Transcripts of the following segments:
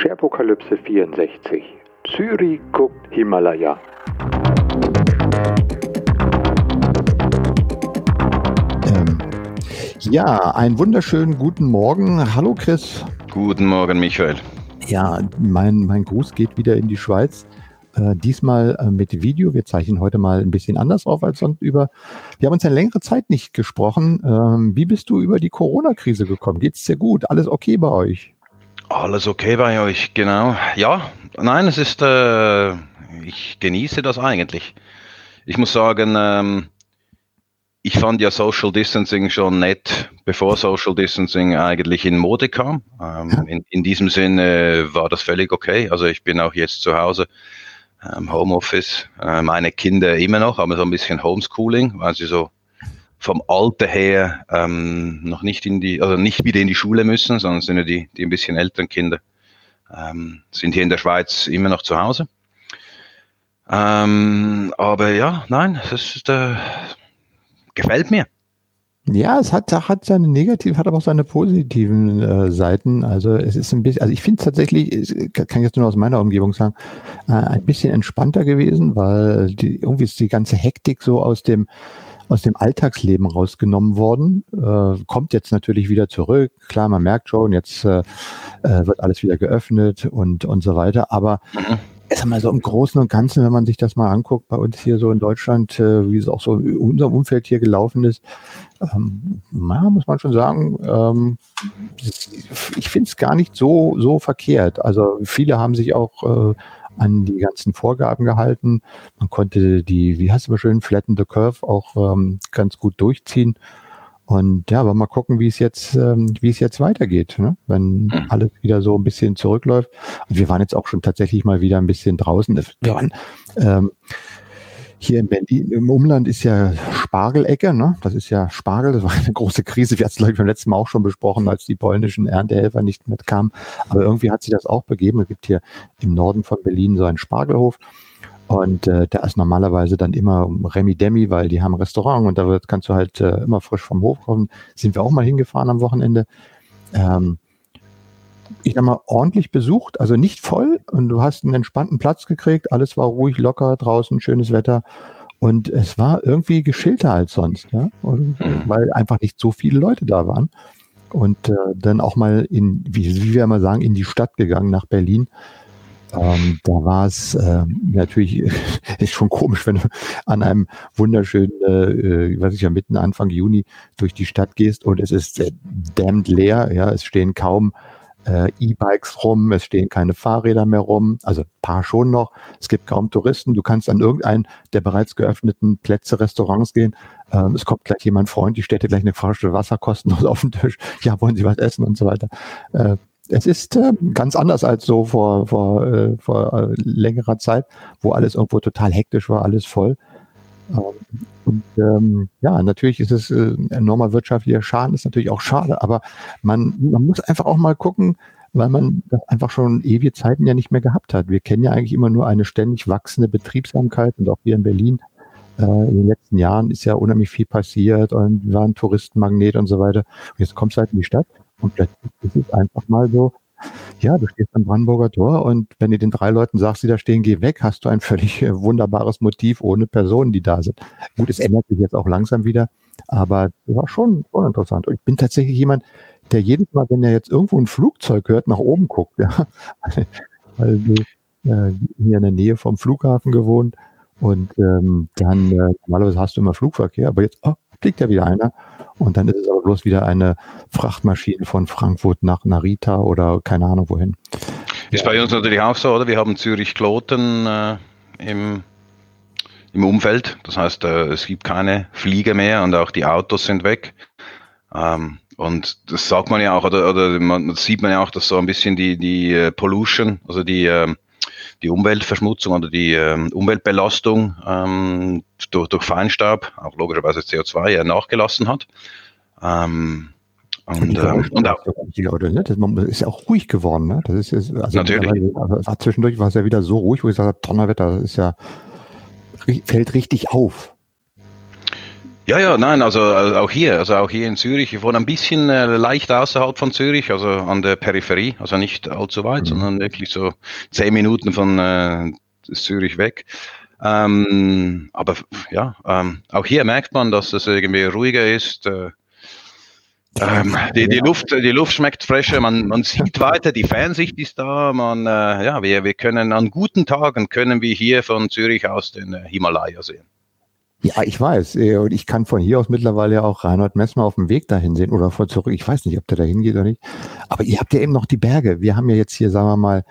Sherpokalypse 64. Zyri guckt Himalaya. Ähm, ja, einen wunderschönen guten Morgen. Hallo Chris. Guten Morgen, Michael. Ja, mein, mein Gruß geht wieder in die Schweiz. Äh, diesmal äh, mit Video. Wir zeichnen heute mal ein bisschen anders auf als sonst über. Wir haben uns eine längere Zeit nicht gesprochen. Ähm, wie bist du über die Corona-Krise gekommen? Geht's dir gut? Alles okay bei euch? Alles okay bei euch, genau. Ja, nein, es ist, äh, ich genieße das eigentlich. Ich muss sagen, ähm, ich fand ja Social Distancing schon nett, bevor Social Distancing eigentlich in Mode kam. Ähm, in, in diesem Sinne war das völlig okay. Also ich bin auch jetzt zu Hause ähm, Homeoffice. Äh, meine Kinder immer noch, aber so ein bisschen Homeschooling, weil sie so vom Alter her ähm, noch nicht in die, also nicht wieder in die Schule müssen, sondern sind ja die, die ein bisschen älteren Kinder, ähm, sind hier in der Schweiz immer noch zu Hause. Ähm, aber ja, nein, es ist, äh, gefällt mir. Ja, es hat, hat seine negativen, hat aber auch seine positiven äh, Seiten. Also es ist ein bisschen, also ich finde es tatsächlich, kann ich jetzt nur aus meiner Umgebung sagen, äh, ein bisschen entspannter gewesen, weil die, irgendwie ist die ganze Hektik so aus dem aus dem Alltagsleben rausgenommen worden. Äh, kommt jetzt natürlich wieder zurück. Klar, man merkt schon, jetzt äh, äh wird alles wieder geöffnet und, und so weiter. Aber mhm. Sag mal so im Großen und Ganzen, wenn man sich das mal anguckt, bei uns hier so in Deutschland, äh, wie es auch so in unserem Umfeld hier gelaufen ist, ähm, na, muss man schon sagen, ähm, ich finde es gar nicht so, so verkehrt. Also viele haben sich auch äh, an die ganzen Vorgaben gehalten. Man konnte die, wie heißt es immer schön, Flatten the Curve auch ähm, ganz gut durchziehen. Und ja, aber mal gucken, wie es jetzt, ähm, wie es jetzt weitergeht, ne? wenn mhm. alles wieder so ein bisschen zurückläuft. Und wir waren jetzt auch schon tatsächlich mal wieder ein bisschen draußen. Wir waren ähm, hier in Berlin, im Umland ist ja Spargelecke, ne? Das ist ja Spargel, das war eine große Krise. Wir hatten es, glaube ich, beim letzten Mal auch schon besprochen, als die polnischen Erntehelfer nicht mitkamen. Aber irgendwie hat sich das auch begeben. Es gibt hier im Norden von Berlin so einen Spargelhof. Und äh, da ist normalerweise dann immer Remi Demi, weil die haben ein Restaurant und da wird, kannst du halt äh, immer frisch vom Hof kommen. Sind wir auch mal hingefahren am Wochenende. Ähm, ich sag mal, ordentlich besucht, also nicht voll und du hast einen entspannten Platz gekriegt, alles war ruhig, locker, draußen, schönes Wetter und es war irgendwie geschilter als sonst, ja, und, mhm. weil einfach nicht so viele Leute da waren und äh, dann auch mal in, wie, wie wir immer sagen, in die Stadt gegangen, nach Berlin. Ähm, da war es äh, natürlich ist schon komisch, wenn du an einem wunderschönen, äh, was ich ja mitten Anfang Juni durch die Stadt gehst und es ist äh, damned leer, ja, es stehen kaum äh, E-Bikes rum, es stehen keine Fahrräder mehr rum, also paar schon noch. Es gibt kaum Touristen. Du kannst an irgendeinen der bereits geöffneten Plätze, Restaurants gehen. Ähm, es kommt gleich jemand Freund, die stellt dir gleich eine Flasche Wasser kostenlos auf den Tisch. Ja, wollen Sie was essen und so weiter. Äh, es ist äh, ganz anders als so vor, vor, äh, vor äh, längerer Zeit, wo alles irgendwo total hektisch war, alles voll. Ähm, und ähm, ja, natürlich ist es äh, enormer wirtschaftlicher Schaden, ist natürlich auch schade, aber man, man muss einfach auch mal gucken, weil man das einfach schon ewige Zeiten ja nicht mehr gehabt hat. Wir kennen ja eigentlich immer nur eine ständig wachsende Betriebsamkeit und auch hier in Berlin äh, in den letzten Jahren ist ja unheimlich viel passiert und wir waren Touristenmagnet und so weiter. Und jetzt kommst du halt in die Stadt und plötzlich ist es einfach mal so, ja, du stehst am Brandenburger Tor und wenn du den drei Leuten sagst, die da stehen, geh weg, hast du ein völlig äh, wunderbares Motiv ohne Personen, die da sind. Gut, es ändert sich jetzt auch langsam wieder, aber war schon, schon interessant. Und ich bin tatsächlich jemand, der jedes Mal, wenn er jetzt irgendwo ein Flugzeug hört, nach oben guckt, ja, weil wir äh, hier in der Nähe vom Flughafen gewohnt und ähm, dann äh, normalerweise hast du immer Flugverkehr, aber jetzt oh, fliegt ja wieder einer und dann ist es aber bloß wieder eine Frachtmaschine von Frankfurt nach Narita oder keine Ahnung wohin. Ist ja. bei uns natürlich auch so, oder? Wir haben Zürich-Kloten äh, im, im Umfeld. Das heißt, äh, es gibt keine Flieger mehr und auch die Autos sind weg. Ähm, und das sagt man ja auch, oder, oder man, sieht man ja auch, dass so ein bisschen die, die uh, Pollution, also die, äh, die Umweltverschmutzung oder die ähm, Umweltbelastung ähm, durch, durch Feinstaub, auch logischerweise CO2, ja nachgelassen hat. Ähm, und, ähm, und auch, oder, ne? das ist ja auch ruhig geworden. Ne? Das ist jetzt, also Natürlich. Also zwischendurch war es ja wieder so ruhig, wo ich sage, Donnerwetter, das ist ja, fällt richtig auf. Ja, ja, nein, also, also auch hier, also auch hier in Zürich. Ich wohne ein bisschen äh, leicht außerhalb von Zürich, also an der Peripherie, also nicht allzu weit, mhm. sondern wirklich so zehn Minuten von äh, Zürich weg. Ähm, aber ja, ähm, auch hier merkt man, dass es irgendwie ruhiger ist. Äh, ähm, die, die, Luft, die Luft schmeckt frischer, man, man sieht weiter, die Fernsicht ist da, man, äh, ja, wir, wir können an guten Tagen können wir hier von Zürich aus den äh, Himalaya sehen. Ja, ich weiß. Äh, und ich kann von hier aus mittlerweile auch Reinhard Messmer auf dem Weg dahin sehen oder vor zurück. Ich weiß nicht, ob der da hingeht oder nicht. Aber ihr habt ja eben noch die Berge. Wir haben ja jetzt hier, sagen wir mal,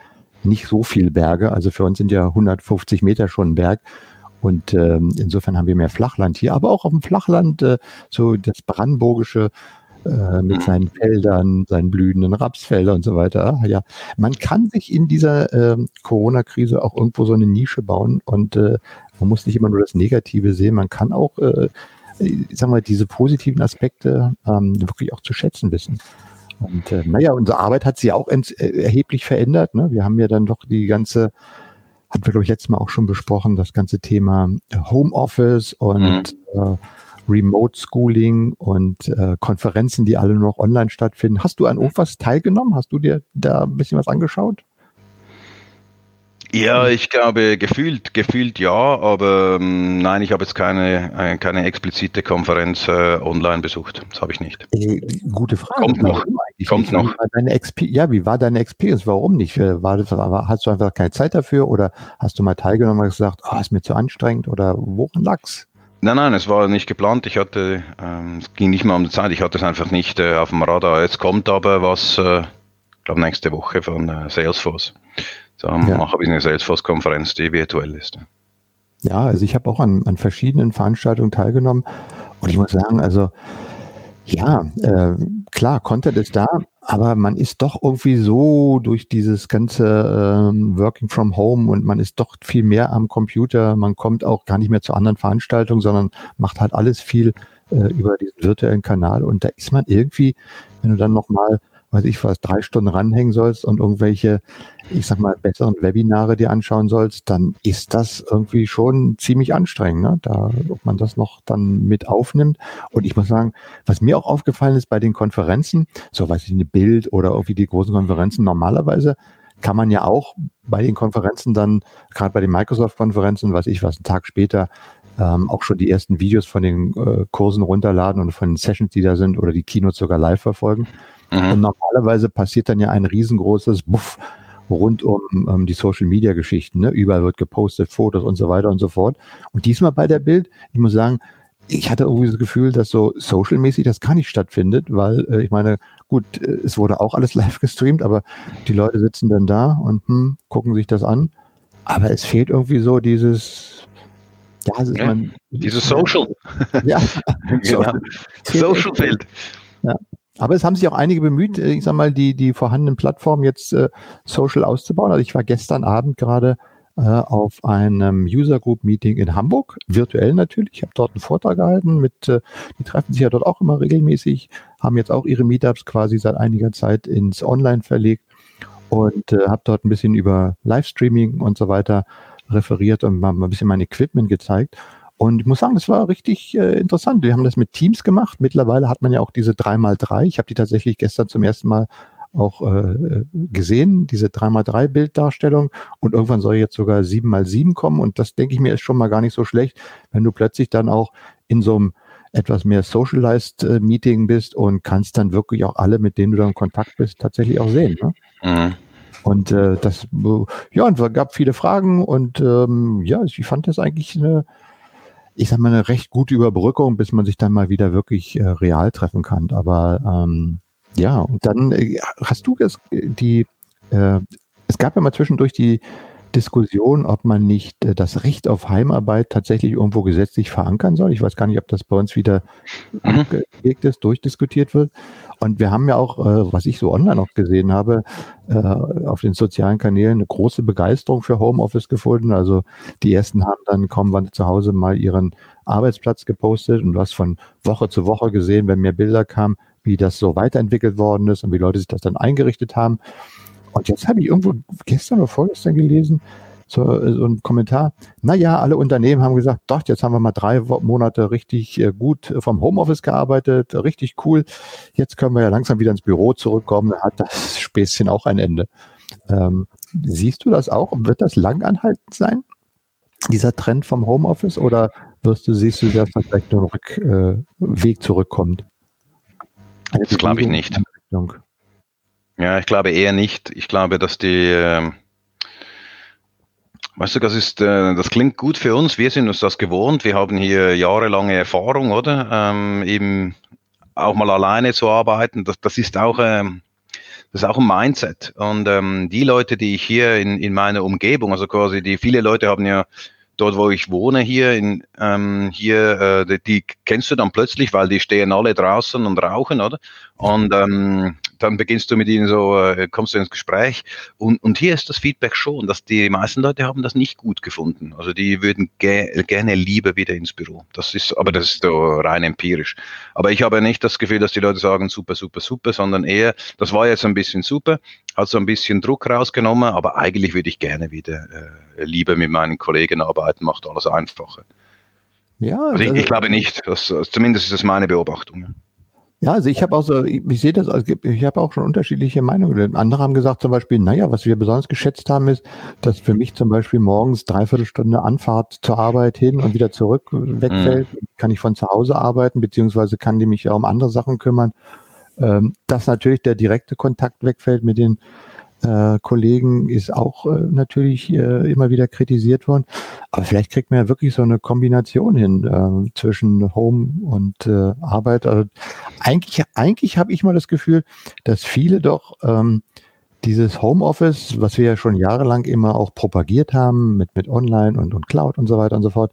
nicht so viel Berge. Also für uns sind ja 150 Meter schon ein Berg. Und ähm, insofern haben wir mehr Flachland hier. Aber auch auf dem Flachland, äh, so das Brandenburgische, äh, mit seinen Feldern, seinen blühenden Rapsfeldern und so weiter. Ja, man kann sich in dieser äh, Corona-Krise auch irgendwo so eine Nische bauen und äh, man muss nicht immer nur das Negative sehen, man kann auch, äh, ich sag mal, diese positiven Aspekte ähm, wirklich auch zu schätzen wissen. Und äh, naja, unsere Arbeit hat sich auch äh, erheblich verändert. Ne? Wir haben ja dann doch die ganze, hatten wir, glaube ich, letztes Mal auch schon besprochen, das ganze Thema Homeoffice und mhm. äh, Remote Schooling und äh, Konferenzen, die alle nur noch online stattfinden. Hast du an irgendwas teilgenommen? Hast du dir da ein bisschen was angeschaut? Ja, ich glaube, gefühlt, gefühlt ja, aber ähm, nein, ich habe jetzt keine, äh, keine explizite Konferenz äh, online besucht. Das habe ich nicht. Äh, gute Frage. Kommt noch. Kommt noch. Ja, wie war deine Experience? Warum nicht? Äh, war das, hast du einfach keine Zeit dafür oder hast du mal teilgenommen und gesagt, oh, ist mir zu anstrengend oder woran lag's? Nein, nein, es war nicht geplant. Ich hatte, ähm, es ging nicht mehr um die Zeit. Ich hatte es einfach nicht äh, auf dem Radar. Jetzt kommt aber was, äh, ich glaube nächste Woche von Salesforce. So, ja. mache ich eine Salesforce-Konferenz, die virtuell ist. Ja, also ich habe auch an, an verschiedenen Veranstaltungen teilgenommen und ich muss sagen, also ja, äh, klar, Content ist da, aber man ist doch irgendwie so durch dieses ganze ähm, Working from Home und man ist doch viel mehr am Computer. Man kommt auch gar nicht mehr zu anderen Veranstaltungen, sondern macht halt alles viel äh, über diesen virtuellen Kanal. Und da ist man irgendwie, wenn du dann nochmal weiß ich was, drei Stunden ranhängen sollst und irgendwelche, ich sag mal, besseren Webinare dir anschauen sollst, dann ist das irgendwie schon ziemlich anstrengend, ne? da, ob man das noch dann mit aufnimmt. Und ich muss sagen, was mir auch aufgefallen ist bei den Konferenzen, so weiß ich, eine Bild oder irgendwie die großen Konferenzen, normalerweise kann man ja auch bei den Konferenzen dann, gerade bei den Microsoft-Konferenzen, weiß ich was, einen Tag später, ähm, auch schon die ersten Videos von den äh, Kursen runterladen und von den Sessions, die da sind oder die Keynotes sogar live verfolgen. Mhm. Und normalerweise passiert dann ja ein riesengroßes Buff rund um ähm, die Social Media Geschichten. Ne? Überall wird gepostet, Fotos und so weiter und so fort. Und diesmal bei der Bild, ich muss sagen, ich hatte irgendwie das Gefühl, dass so social-mäßig das gar nicht stattfindet, weil äh, ich meine, gut, äh, es wurde auch alles live gestreamt, aber die Leute sitzen dann da und hm, gucken sich das an. Aber es fehlt irgendwie so dieses, ja, ja, man, dieses Social. Ja, genau. Social fehlt. Ja. Aber es haben sich auch einige bemüht, äh, ich sag mal, die, die vorhandenen Plattformen jetzt äh, social auszubauen. Also ich war gestern Abend gerade äh, auf einem User Group Meeting in Hamburg, virtuell natürlich. Ich habe dort einen Vortrag gehalten mit, äh, die treffen sich ja dort auch immer regelmäßig, haben jetzt auch ihre Meetups quasi seit einiger Zeit ins Online verlegt und äh, habe dort ein bisschen über Livestreaming und so weiter referiert und mal ein bisschen mein Equipment gezeigt. Und ich muss sagen, das war richtig äh, interessant. Wir haben das mit Teams gemacht. Mittlerweile hat man ja auch diese 3x3. Ich habe die tatsächlich gestern zum ersten Mal auch äh, gesehen, diese 3x3 Bilddarstellung. Und irgendwann soll jetzt sogar 7x7 kommen. Und das denke ich mir ist schon mal gar nicht so schlecht, wenn du plötzlich dann auch in so einem etwas mehr socialized äh, Meeting bist und kannst dann wirklich auch alle, mit denen du dann in Kontakt bist, tatsächlich auch sehen. Ne? Mhm. Und äh, das, ja, und es gab viele Fragen und ähm, ja, ich fand das eigentlich eine ich sag mal, eine recht gute Überbrückung, bis man sich dann mal wieder wirklich äh, real treffen kann. Aber ähm, ja, und dann äh, hast du es, die, äh, es gab ja mal zwischendurch die Diskussion, ob man nicht äh, das Recht auf Heimarbeit tatsächlich irgendwo gesetzlich verankern soll. Ich weiß gar nicht, ob das bei uns wieder mhm. abgelegt ist, durchdiskutiert wird. Und wir haben ja auch, äh, was ich so online auch gesehen habe, äh, auf den sozialen Kanälen eine große Begeisterung für Homeoffice gefunden. Also die ersten haben dann kaum wann zu Hause mal ihren Arbeitsplatz gepostet und du hast von Woche zu Woche gesehen, wenn mehr Bilder kamen, wie das so weiterentwickelt worden ist und wie Leute sich das dann eingerichtet haben. Und jetzt habe ich irgendwo gestern oder vorgestern gelesen, so, so ein Kommentar. Naja, alle Unternehmen haben gesagt, doch, jetzt haben wir mal drei Monate richtig äh, gut vom Homeoffice gearbeitet, richtig cool. Jetzt können wir ja langsam wieder ins Büro zurückkommen. Da hat das Späßchen auch ein Ende. Ähm, siehst du das auch? Wird das lang anhaltend sein? Dieser Trend vom Homeoffice oder wirst du, siehst du, dass da vielleicht nur Rück, äh, Weg zurückkommt? Das glaube ich nicht. Ja, ich glaube eher nicht. Ich glaube, dass die, äh, weißt du, das ist, äh, das klingt gut für uns. Wir sind uns das gewohnt. Wir haben hier jahrelange Erfahrung, oder? Ähm, eben auch mal alleine zu arbeiten. Das, das ist auch, ähm, das ist auch ein Mindset. Und ähm, die Leute, die ich hier in, in meiner Umgebung, also quasi die viele Leute haben ja dort, wo ich wohne, hier in ähm, hier, äh, die, die kennst du dann plötzlich, weil die stehen alle draußen und rauchen, oder? Und ähm, dann beginnst du mit ihnen so, äh, kommst du ins Gespräch. Und, und hier ist das Feedback schon, dass die meisten Leute haben das nicht gut gefunden. Also die würden ge gerne lieber wieder ins Büro. Das ist, aber das ist so rein empirisch. Aber ich habe nicht das Gefühl, dass die Leute sagen, super, super, super, sondern eher, das war jetzt ein bisschen super, hat so ein bisschen Druck rausgenommen, aber eigentlich würde ich gerne wieder äh, lieber mit meinen Kollegen arbeiten, macht alles einfacher. Ja, also ich, ich glaube nicht, dass, zumindest ist das meine Beobachtung. Ja, also ich habe auch so, ich, ich sehe das, also ich habe auch schon unterschiedliche Meinungen. Andere haben gesagt zum Beispiel, naja, was wir besonders geschätzt haben, ist, dass für mich zum Beispiel morgens dreiviertel Stunde Anfahrt zur Arbeit hin und wieder zurück wegfällt. Mhm. Kann ich von zu Hause arbeiten, beziehungsweise kann die mich auch um andere Sachen kümmern. Ähm, dass natürlich der direkte Kontakt wegfällt mit den äh, Kollegen ist auch äh, natürlich äh, immer wieder kritisiert worden. Aber vielleicht kriegt man ja wirklich so eine Kombination hin äh, zwischen Home und äh, Arbeit. Also eigentlich, eigentlich habe ich mal das Gefühl, dass viele doch ähm, dieses Homeoffice, was wir ja schon jahrelang immer auch propagiert haben mit, mit Online und, und Cloud und so weiter und so fort,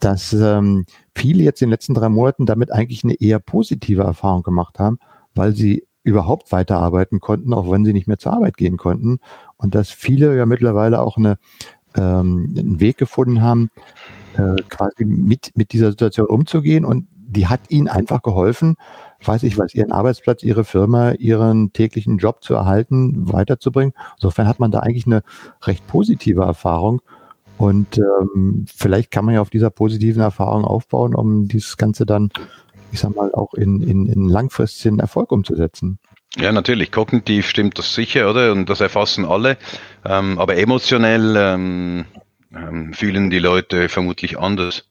dass ähm, viele jetzt in den letzten drei Monaten damit eigentlich eine eher positive Erfahrung gemacht haben, weil sie überhaupt weiterarbeiten konnten, auch wenn sie nicht mehr zur Arbeit gehen konnten. Und dass viele ja mittlerweile auch eine, ähm, einen Weg gefunden haben, äh, quasi mit, mit dieser Situation umzugehen. Und die hat ihnen einfach geholfen, weiß ich was, ihren Arbeitsplatz, ihre Firma, ihren täglichen Job zu erhalten, weiterzubringen. Insofern hat man da eigentlich eine recht positive Erfahrung. Und ähm, vielleicht kann man ja auf dieser positiven Erfahrung aufbauen, um dieses Ganze dann ich sag mal, auch in, in, in langfristigen Erfolg umzusetzen. Ja, natürlich. Kognitiv stimmt das sicher, oder? Und das erfassen alle. Ähm, aber emotionell ähm, ähm, fühlen die Leute vermutlich anders.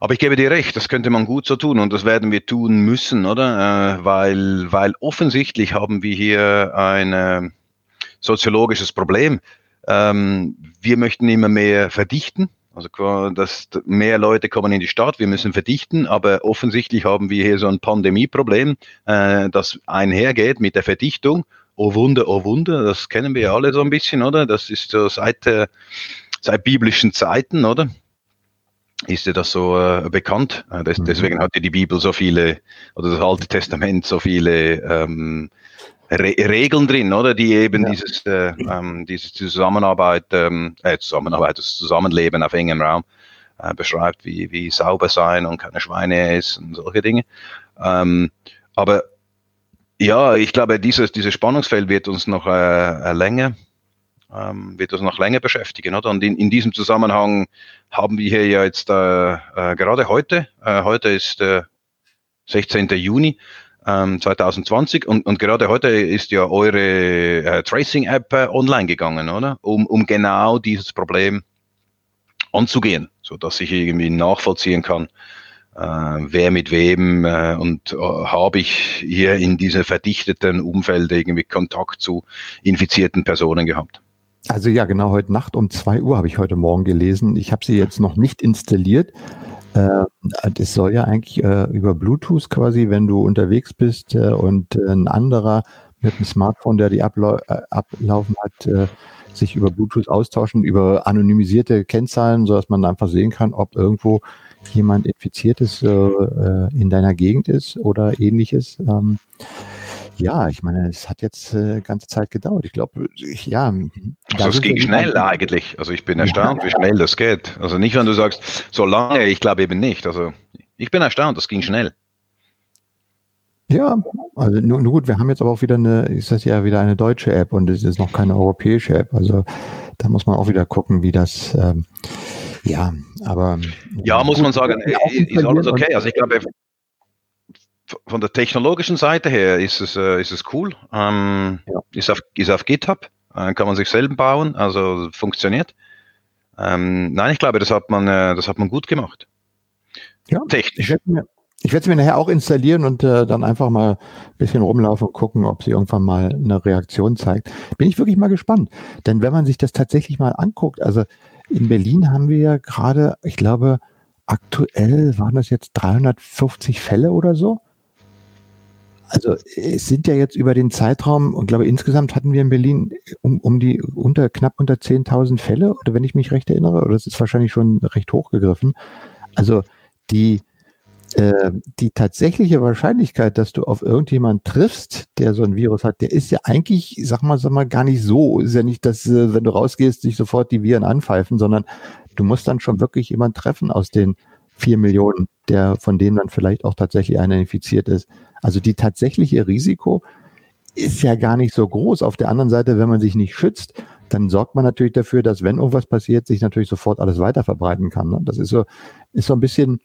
Aber ich gebe dir recht, das könnte man gut so tun und das werden wir tun müssen, oder? Äh, weil, weil offensichtlich haben wir hier ein äh, soziologisches Problem. Ähm, wir möchten immer mehr verdichten also dass mehr Leute kommen in die Stadt, wir müssen verdichten, aber offensichtlich haben wir hier so ein Pandemieproblem, äh, das einhergeht mit der Verdichtung. Oh Wunder, oh Wunder, das kennen wir ja alle so ein bisschen, oder? Das ist so seit, äh, seit biblischen Zeiten, oder? Ist ja das so äh, bekannt. Äh, das, mhm. Deswegen hatte die Bibel so viele, oder das Alte Testament so viele ähm, Re Regeln drin, oder, die eben ja. dieses, äh, ähm, diese Zusammenarbeit, ähm, äh, Zusammenarbeit, das Zusammenleben auf engem Raum äh, beschreibt, wie, wie sauber sein und keine Schweine essen und solche Dinge. Ähm, aber ja, ich glaube, dieses, dieses Spannungsfeld wird uns noch äh, länger, ähm, wird uns noch länger beschäftigen, oder? Und in, in diesem Zusammenhang haben wir hier ja jetzt äh, äh, gerade heute, äh, heute ist äh, 16. Juni, 2020 ähm, und, und gerade heute ist ja eure äh, Tracing-App äh, online gegangen, oder? Um, um genau dieses Problem anzugehen, so dass ich irgendwie nachvollziehen kann, äh, wer mit wem äh, und äh, habe ich hier in diesem verdichteten Umfeld irgendwie Kontakt zu infizierten Personen gehabt. Also ja, genau heute Nacht um zwei Uhr habe ich heute Morgen gelesen. Ich habe sie jetzt noch nicht installiert. Äh, das soll ja eigentlich äh, über Bluetooth quasi, wenn du unterwegs bist äh, und äh, ein anderer mit einem Smartphone, der die ablau ablaufen hat, sich über Bluetooth austauschen, über anonymisierte Kennzahlen, sodass man einfach sehen kann, ob irgendwo jemand infiziertes in deiner Gegend ist oder ähnliches. Ja, ich meine, es hat jetzt äh, ganze Zeit gedauert. Ich glaube, ja. Also es ging schnell eigentlich. Also ich bin erstaunt, ja. wie schnell das geht. Also nicht, wenn du sagst, so lange, ich glaube eben nicht. Also ich bin erstaunt, das ging schnell. Ja, also nur, nur, gut, wir haben jetzt aber auch wieder eine, ist das ja wieder eine deutsche App und es ist noch keine europäische App. Also da muss man auch wieder gucken, wie das, ähm, ja, aber. Ja, muss man sagen, ist alles okay. Also ich glaube, von der technologischen Seite her ist es, äh, ist es cool. Ähm, ja. ist, auf, ist auf GitHub, äh, kann man sich selber bauen, also funktioniert. Ähm, nein, ich glaube, das hat man, äh, das hat man gut gemacht. Ja, technisch. Ich werde mir, ich werde es mir nachher auch installieren und äh, dann einfach mal ein bisschen rumlaufen und gucken, ob sie irgendwann mal eine Reaktion zeigt. Bin ich wirklich mal gespannt. Denn wenn man sich das tatsächlich mal anguckt, also in Berlin haben wir ja gerade, ich glaube, aktuell waren das jetzt 350 Fälle oder so. Also es sind ja jetzt über den Zeitraum, und glaube insgesamt hatten wir in Berlin um, um die unter knapp unter 10.000 Fälle, oder wenn ich mich recht erinnere, oder das ist wahrscheinlich schon recht hochgegriffen. Also die, äh, die tatsächliche Wahrscheinlichkeit, dass du auf irgendjemanden triffst, der so ein Virus hat, der ist ja eigentlich, sag mal, sag mal, gar nicht so. Ist ja nicht, dass, äh, wenn du rausgehst, sich sofort die Viren anpfeifen, sondern du musst dann schon wirklich jemanden treffen aus den vier Millionen, der von denen dann vielleicht auch tatsächlich einer infiziert ist. Also die tatsächliche Risiko ist ja gar nicht so groß. Auf der anderen Seite, wenn man sich nicht schützt, dann sorgt man natürlich dafür, dass wenn irgendwas passiert, sich natürlich sofort alles weiter verbreiten kann. Ne? Das ist so, ist so ein bisschen,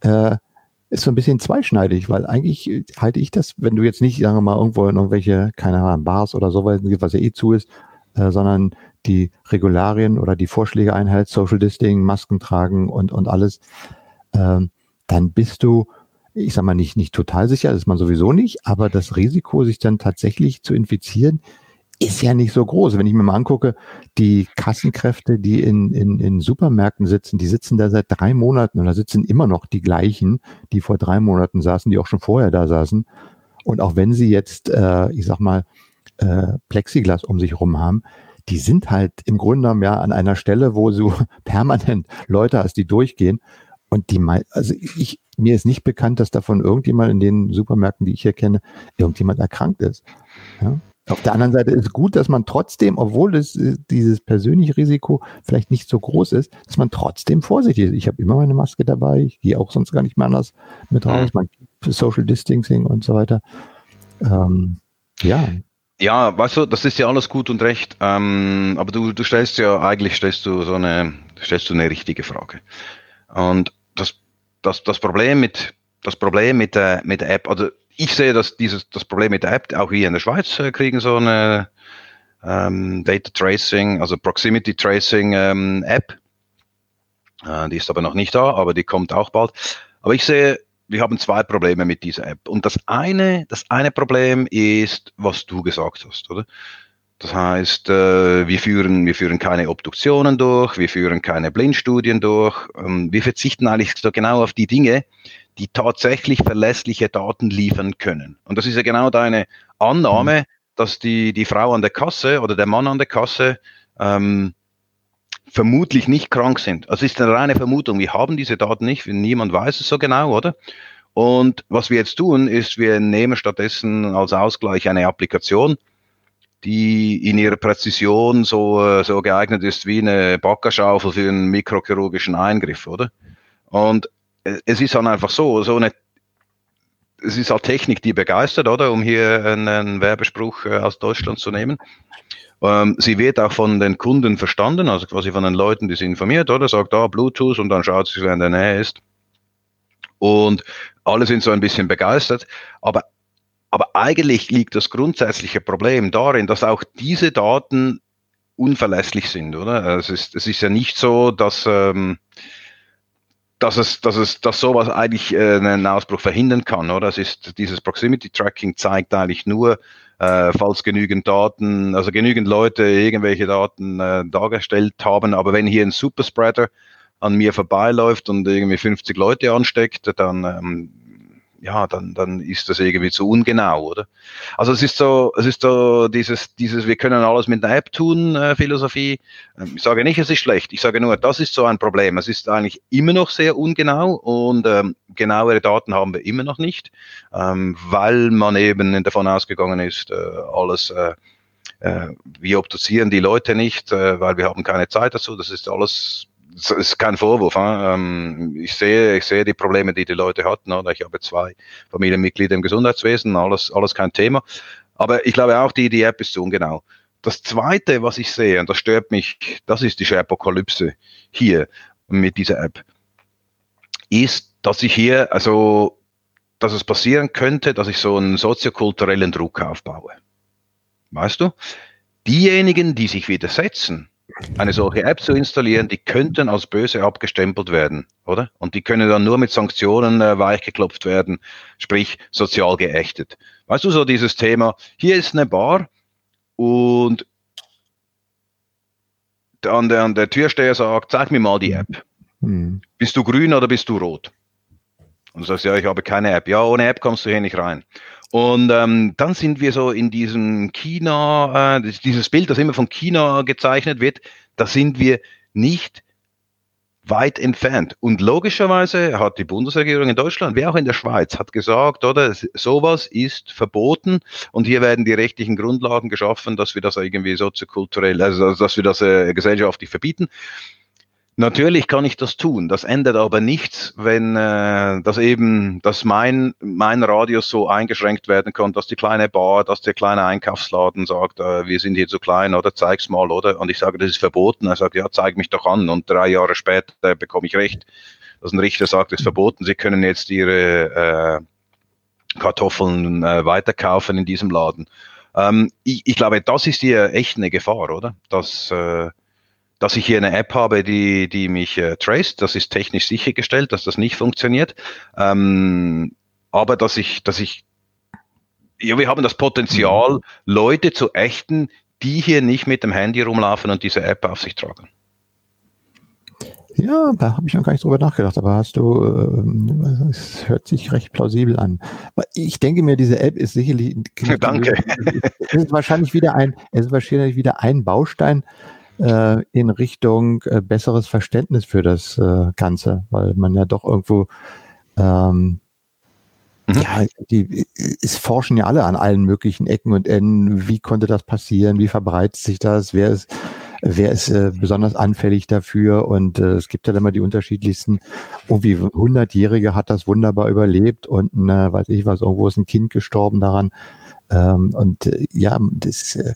äh, ist so ein bisschen zweischneidig, weil eigentlich halte ich das, wenn du jetzt nicht, sagen wir mal, irgendwo in irgendwelche, keine Ahnung, Bars oder sowas, was ja eh zu ist, äh, sondern die Regularien oder die Vorschläge einhältst, Social Distancing, Masken tragen und, und alles, äh, dann bist du ich sag mal nicht, nicht total sicher, das ist man sowieso nicht, aber das Risiko, sich dann tatsächlich zu infizieren, ist ja nicht so groß. Wenn ich mir mal angucke, die Kassenkräfte, die in, in, in Supermärkten sitzen, die sitzen da seit drei Monaten und da sitzen immer noch die gleichen, die vor drei Monaten saßen, die auch schon vorher da saßen. Und auch wenn sie jetzt, äh, ich sag mal, äh, Plexiglas um sich rum haben, die sind halt im Grunde genommen ja an einer Stelle, wo du permanent Leute hast, die durchgehen. Und die, also ich, mir ist nicht bekannt, dass davon irgendjemand in den Supermärkten, die ich hier kenne, irgendjemand erkrankt ist. Ja? Auf der anderen Seite ist es gut, dass man trotzdem, obwohl es, äh, dieses persönliche Risiko vielleicht nicht so groß ist, dass man trotzdem vorsichtig ist. Ich habe immer meine Maske dabei, ich gehe auch sonst gar nicht mehr anders mit raus, mhm. man Social Distancing und so weiter. Ähm, ja. Ja, weißt du, das ist ja alles gut und recht, ähm, aber du, du stellst ja, eigentlich stellst du so eine, stellst du eine richtige Frage. Und das, das, das Problem mit, das Problem mit der, mit der App, also ich sehe, dass dieses, das Problem mit der App, auch hier in der Schweiz äh, kriegen so eine ähm, Data Tracing, also Proximity Tracing ähm, App. Äh, die ist aber noch nicht da, aber die kommt auch bald. Aber ich sehe, wir haben zwei Probleme mit dieser App. Und das eine, das eine Problem ist, was du gesagt hast, oder? Das heißt, äh, wir, führen, wir führen keine Obduktionen durch, wir führen keine Blindstudien durch. Ähm, wir verzichten eigentlich so genau auf die Dinge, die tatsächlich verlässliche Daten liefern können. Und das ist ja genau deine Annahme, mhm. dass die, die Frau an der Kasse oder der Mann an der Kasse ähm, vermutlich nicht krank sind. Also ist eine reine Vermutung. Wir haben diese Daten nicht, niemand weiß es so genau, oder? Und was wir jetzt tun, ist, wir nehmen stattdessen als Ausgleich eine Applikation, die in ihrer Präzision so, äh, so geeignet ist wie eine Backerschaufel für einen mikrochirurgischen Eingriff, oder? Und es ist dann einfach so, so eine, es ist halt Technik, die begeistert, oder? Um hier einen, einen Werbespruch äh, aus Deutschland zu nehmen. Ähm, sie wird auch von den Kunden verstanden, also quasi von den Leuten, die sie informiert, oder? Sagt da ah, Bluetooth und dann schaut sie, wer in der Nähe ist. Und alle sind so ein bisschen begeistert. Aber aber eigentlich liegt das grundsätzliche Problem darin, dass auch diese Daten unverlässlich sind, oder? Es ist, es ist ja nicht so, dass, ähm, dass es, dass es, dass sowas eigentlich äh, einen Ausbruch verhindern kann, oder? Es ist, dieses Proximity Tracking zeigt eigentlich nur, äh, falls genügend Daten, also genügend Leute irgendwelche Daten äh, dargestellt haben, aber wenn hier ein Superspreader an mir vorbeiläuft und irgendwie 50 Leute ansteckt, dann ähm, ja, dann, dann ist das irgendwie zu ungenau, oder? Also es ist so, es ist so dieses, dieses, wir können alles mit einer App tun, äh, Philosophie. Ähm, ich sage nicht, es ist schlecht. Ich sage nur, das ist so ein Problem. Es ist eigentlich immer noch sehr ungenau und ähm, genauere Daten haben wir immer noch nicht, ähm, weil man eben davon ausgegangen ist, äh, alles äh, äh, wir obduzieren die Leute nicht, äh, weil wir haben keine Zeit dazu. Das ist alles das ist kein Vorwurf. Ähm, ich sehe, ich sehe die Probleme, die die Leute hatten. Oder? Ich habe zwei Familienmitglieder im Gesundheitswesen, alles, alles kein Thema. Aber ich glaube auch, die, die App ist zu ungenau. das Zweite, was ich sehe, und das stört mich, das ist die Sharepokalypse hier mit dieser App, ist, dass ich hier, also, dass es passieren könnte, dass ich so einen soziokulturellen Druck aufbaue. Weißt du? Diejenigen, die sich widersetzen, eine solche App zu installieren, die könnten als böse abgestempelt werden, oder? Und die können dann nur mit Sanktionen äh, weichgeklopft werden, sprich sozial geächtet. Weißt du, so dieses Thema, hier ist eine Bar und an der, an der Türsteher sagt, zeig mir mal die App. Hm. Bist du grün oder bist du rot? Und du sagst, ja, ich habe keine App. Ja, ohne App kommst du hier nicht rein. Und ähm, dann sind wir so in diesem China, äh, dieses Bild, das immer von China gezeichnet wird, da sind wir nicht weit entfernt. Und logischerweise hat die Bundesregierung in Deutschland, wie auch in der Schweiz, hat gesagt, oder, sowas ist verboten und hier werden die rechtlichen Grundlagen geschaffen, dass wir das irgendwie soziokulturell, also dass wir das äh, gesellschaftlich verbieten. Natürlich kann ich das tun. Das ändert aber nichts, wenn äh, das eben, dass mein mein Radius so eingeschränkt werden kann, dass die kleine Bar, dass der kleine Einkaufsladen sagt, äh, wir sind hier zu klein oder zeig's mal, oder? Und ich sage, das ist verboten. Er sagt, ja, zeig mich doch an. Und drei Jahre später bekomme ich recht, dass ein Richter sagt, es ist verboten. Sie können jetzt ihre äh, Kartoffeln äh, weiterkaufen in diesem Laden. Ähm, ich, ich glaube, das ist hier echt eine Gefahr, oder? Dass äh, dass ich hier eine App habe, die, die mich äh, traced. Das ist technisch sichergestellt, dass das nicht funktioniert. Ähm, aber dass ich, dass ich, ja, wir haben das Potenzial, mhm. Leute zu ächten, die hier nicht mit dem Handy rumlaufen und diese App auf sich tragen. Ja, da habe ich noch gar nicht drüber nachgedacht, aber hast du, äh, es hört sich recht plausibel an. Ich denke mir, diese App ist sicherlich. Danke. Es ist wahrscheinlich wieder ein, es ist wahrscheinlich wieder ein Baustein äh, in Richtung äh, besseres Verständnis für das äh, Ganze, weil man ja doch irgendwo ähm, mhm. ja, die, es forschen ja alle an allen möglichen Ecken und Enden. Wie konnte das passieren? Wie verbreitet sich das? Wer ist, wer ist äh, besonders anfällig dafür? Und äh, es gibt ja immer die unterschiedlichsten. Irgendwie 100-Jährige hat das wunderbar überlebt und, äh, weiß ich was, irgendwo ist ein Kind gestorben daran. Ähm, und äh, ja, das, äh,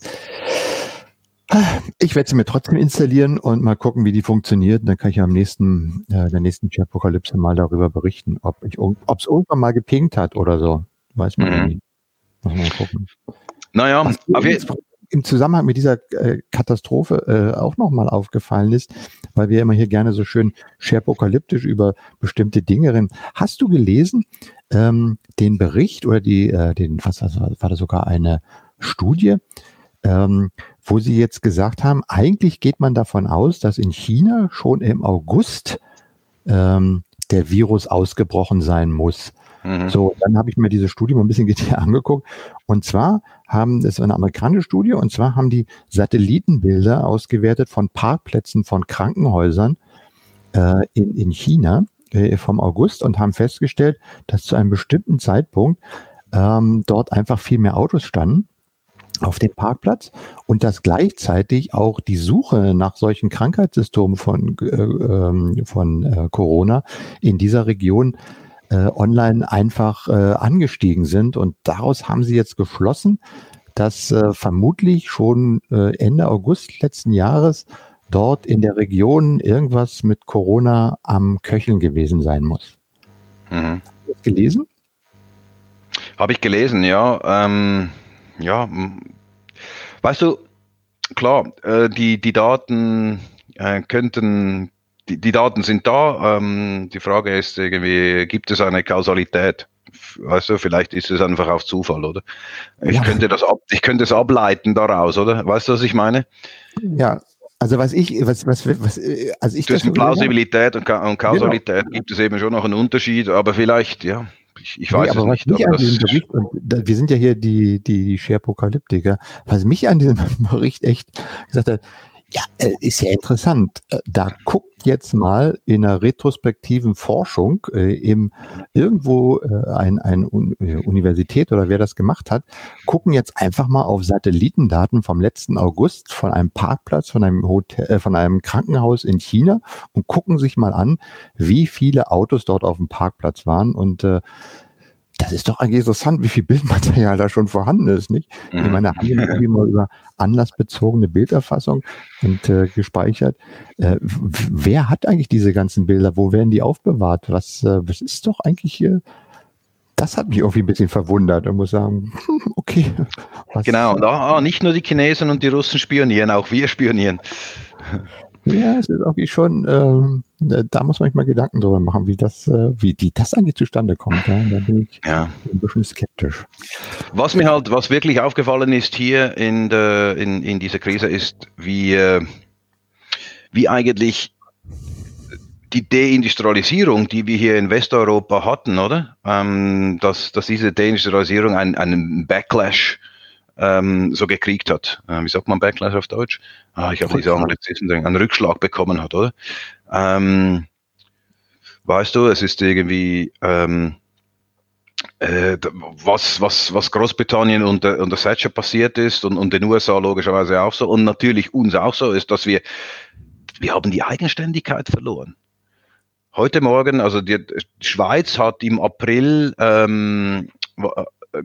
ich werde sie mir trotzdem installieren und mal gucken, wie die funktioniert. Dann kann ich am nächsten, äh, der nächsten Apokalypse mal darüber berichten, ob ich, ob es irgendwann mal gepinkt hat oder so. Weiß man mhm. nicht. Mal gucken. Naja, aber im Zusammenhang mit dieser äh, Katastrophe äh, auch nochmal aufgefallen ist, weil wir immer hier gerne so schön scherpokalyptisch über bestimmte Dinge reden. Hast du gelesen ähm, den Bericht oder die, äh, den, was war das sogar eine Studie, ähm, wo Sie jetzt gesagt haben, eigentlich geht man davon aus, dass in China schon im August ähm, der Virus ausgebrochen sein muss. Mhm. So, dann habe ich mir diese Studie mal ein bisschen genauer angeguckt. Und zwar haben, das ist eine amerikanische Studie, und zwar haben die Satellitenbilder ausgewertet von Parkplätzen von Krankenhäusern äh, in, in China äh, vom August und haben festgestellt, dass zu einem bestimmten Zeitpunkt ähm, dort einfach viel mehr Autos standen auf dem Parkplatz und dass gleichzeitig auch die Suche nach solchen Krankheitssymptomen von, äh, ähm, von äh, Corona in dieser Region äh, online einfach äh, angestiegen sind. Und daraus haben sie jetzt geschlossen, dass äh, vermutlich schon äh, Ende August letzten Jahres dort in der Region irgendwas mit Corona am Köcheln gewesen sein muss. Mhm. Hast du das gelesen? Habe ich gelesen, ja. Ähm ja, weißt du, klar, äh, die, die Daten äh, könnten, die, die Daten sind da. Ähm, die Frage ist irgendwie, gibt es eine Kausalität? Weißt du, vielleicht ist es einfach auf Zufall, oder? Ich ja. könnte das ab, ich könnte es ableiten daraus, oder? Weißt du, was ich meine? Ja, also was ich, was, was, was also ich zwischen Plausibilität und, Kausalität genau. gibt es eben schon noch einen Unterschied, aber vielleicht, ja. Ich, ich weiß nee, aber es nicht. Aber Bericht, und wir sind ja hier die, die Sharepokalyptiker, was mich an diesem Bericht echt gesagt hat, ja, äh, ist ja interessant. Äh, da guckt jetzt mal in einer retrospektiven Forschung äh, im irgendwo äh, ein, äh, Universität oder wer das gemacht hat, gucken jetzt einfach mal auf Satellitendaten vom letzten August von einem Parkplatz, von einem Hotel, von einem Krankenhaus in China und gucken sich mal an, wie viele Autos dort auf dem Parkplatz waren und äh, das ist doch eigentlich interessant, wie viel Bildmaterial da schon vorhanden ist, nicht? Mhm. Ich meine, haben wir irgendwie mal über anlassbezogene Bilderfassung und äh, gespeichert. Äh, wer hat eigentlich diese ganzen Bilder? Wo werden die aufbewahrt? Was, äh, was ist doch eigentlich hier? Das hat mich irgendwie ein bisschen verwundert und muss sagen, okay. Was, genau, und ah, nicht nur die Chinesen und die Russen spionieren, auch wir spionieren. Ja, es ist irgendwie schon, ähm, da muss man sich mal Gedanken drüber machen, wie das, äh, wie die, das eigentlich zustande kommt. Ja? Da bin ich ja. ein bisschen skeptisch. Was mir halt, was wirklich aufgefallen ist hier in, der, in, in dieser Krise, ist, wie, äh, wie eigentlich die Deindustrialisierung, die wir hier in Westeuropa hatten, oder? Ähm, dass, dass diese Deindustrialisierung einen, einen Backlash ähm, so gekriegt hat. Äh, wie sagt man Backlash auf Deutsch? Ah, ich habe diese Anglizismen, einen Rückschlag bekommen hat, oder? Ähm, weißt du, es ist irgendwie ähm, äh, was, was, was Großbritannien unter, unter Thatcher passiert ist und, und den USA logischerweise auch so und natürlich uns auch so ist, dass wir, wir haben die Eigenständigkeit verloren. Heute Morgen, also die, die Schweiz hat im April ähm,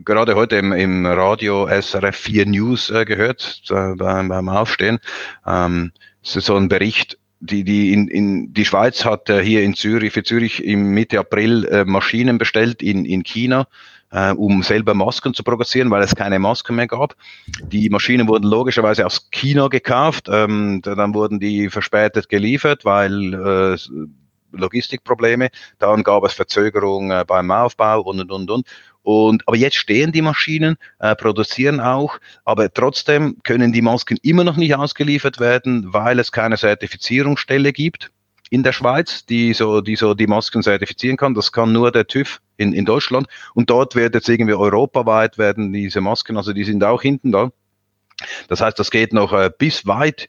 gerade heute im, im Radio SRF 4 News äh, gehört, äh, beim, beim Aufstehen. Ähm, so ein Bericht, die, die, in, in, die Schweiz hat äh, hier in Zürich, für Zürich im Mitte April äh, Maschinen bestellt in, in China, äh, um selber Masken zu produzieren, weil es keine Masken mehr gab. Die Maschinen wurden logischerweise aus China gekauft, ähm, dann wurden die verspätet geliefert, weil äh, Logistikprobleme, dann gab es Verzögerungen äh, beim Aufbau und und und und. Und, aber jetzt stehen die Maschinen, äh, produzieren auch, aber trotzdem können die Masken immer noch nicht ausgeliefert werden, weil es keine Zertifizierungsstelle gibt in der Schweiz, die so, die so die Masken zertifizieren kann. Das kann nur der TÜV in, in Deutschland. Und dort wird jetzt irgendwie europaweit werden diese Masken, also die sind auch hinten da. Das heißt, das geht noch äh, bis weit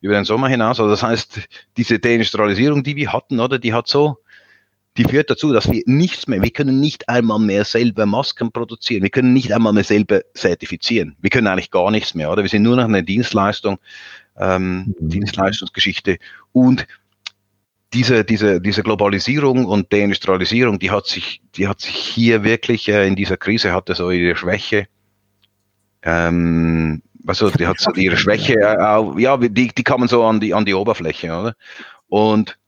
über den Sommer hinaus. Also das heißt, diese Deindustrialisierung, die wir hatten, oder, die hat so die führt dazu, dass wir nichts mehr, wir können nicht einmal mehr selber Masken produzieren, wir können nicht einmal mehr selber zertifizieren, wir können eigentlich gar nichts mehr, oder? Wir sind nur noch eine Dienstleistung, ähm, mhm. Dienstleistungsgeschichte und diese, diese, diese Globalisierung und Deindustrialisierung, die hat sich, die hat sich hier wirklich äh, in dieser Krise hatte so ihre Schwäche, ähm, also die hat so ihre Schwäche, äh, ja, die, die kamen so an die, an die Oberfläche, oder? Und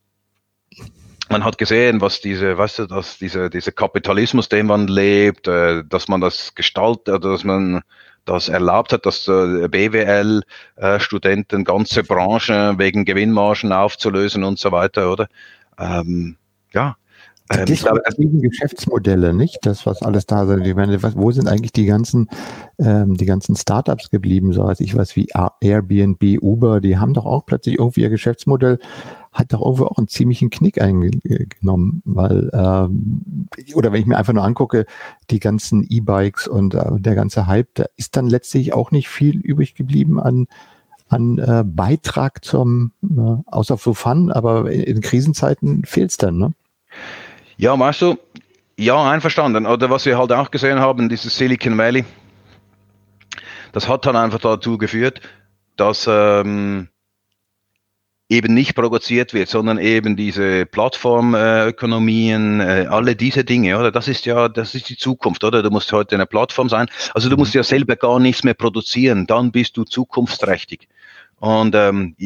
man hat gesehen, was diese, weißt du, dass diese, dieser Kapitalismus, den man lebt, äh, dass man das gestaltet, dass man das erlaubt hat, dass äh, BWL-Studenten äh, ganze Branchen wegen Gewinnmargen aufzulösen und so weiter, oder? Ähm, ja. Ähm, das sind Geschäftsmodelle, nicht? Das, was alles da ist. Ich meine, was, wo sind eigentlich die ganzen, ähm, die ganzen Startups geblieben? So als ich weiß wie Airbnb, Uber, die haben doch auch plötzlich irgendwie ihr Geschäftsmodell hat doch irgendwo auch einen ziemlichen Knick eingenommen, weil, ähm, oder wenn ich mir einfach nur angucke, die ganzen E-Bikes und äh, der ganze Hype, da ist dann letztlich auch nicht viel übrig geblieben an, an äh, Beitrag zum, äh, außer für Fun, aber in Krisenzeiten fehlt es dann, ne? Ja, meinst du, ja, einverstanden. Oder was wir halt auch gesehen haben, dieses Silicon Valley, das hat dann einfach dazu geführt, dass ähm, eben nicht provoziert wird, sondern eben diese Plattformökonomien, äh, alle diese Dinge, oder? Das ist ja, das ist die Zukunft, oder? Du musst heute eine Plattform sein. Also du musst ja selber gar nichts mehr produzieren, dann bist du zukunftsträchtig. Und ähm,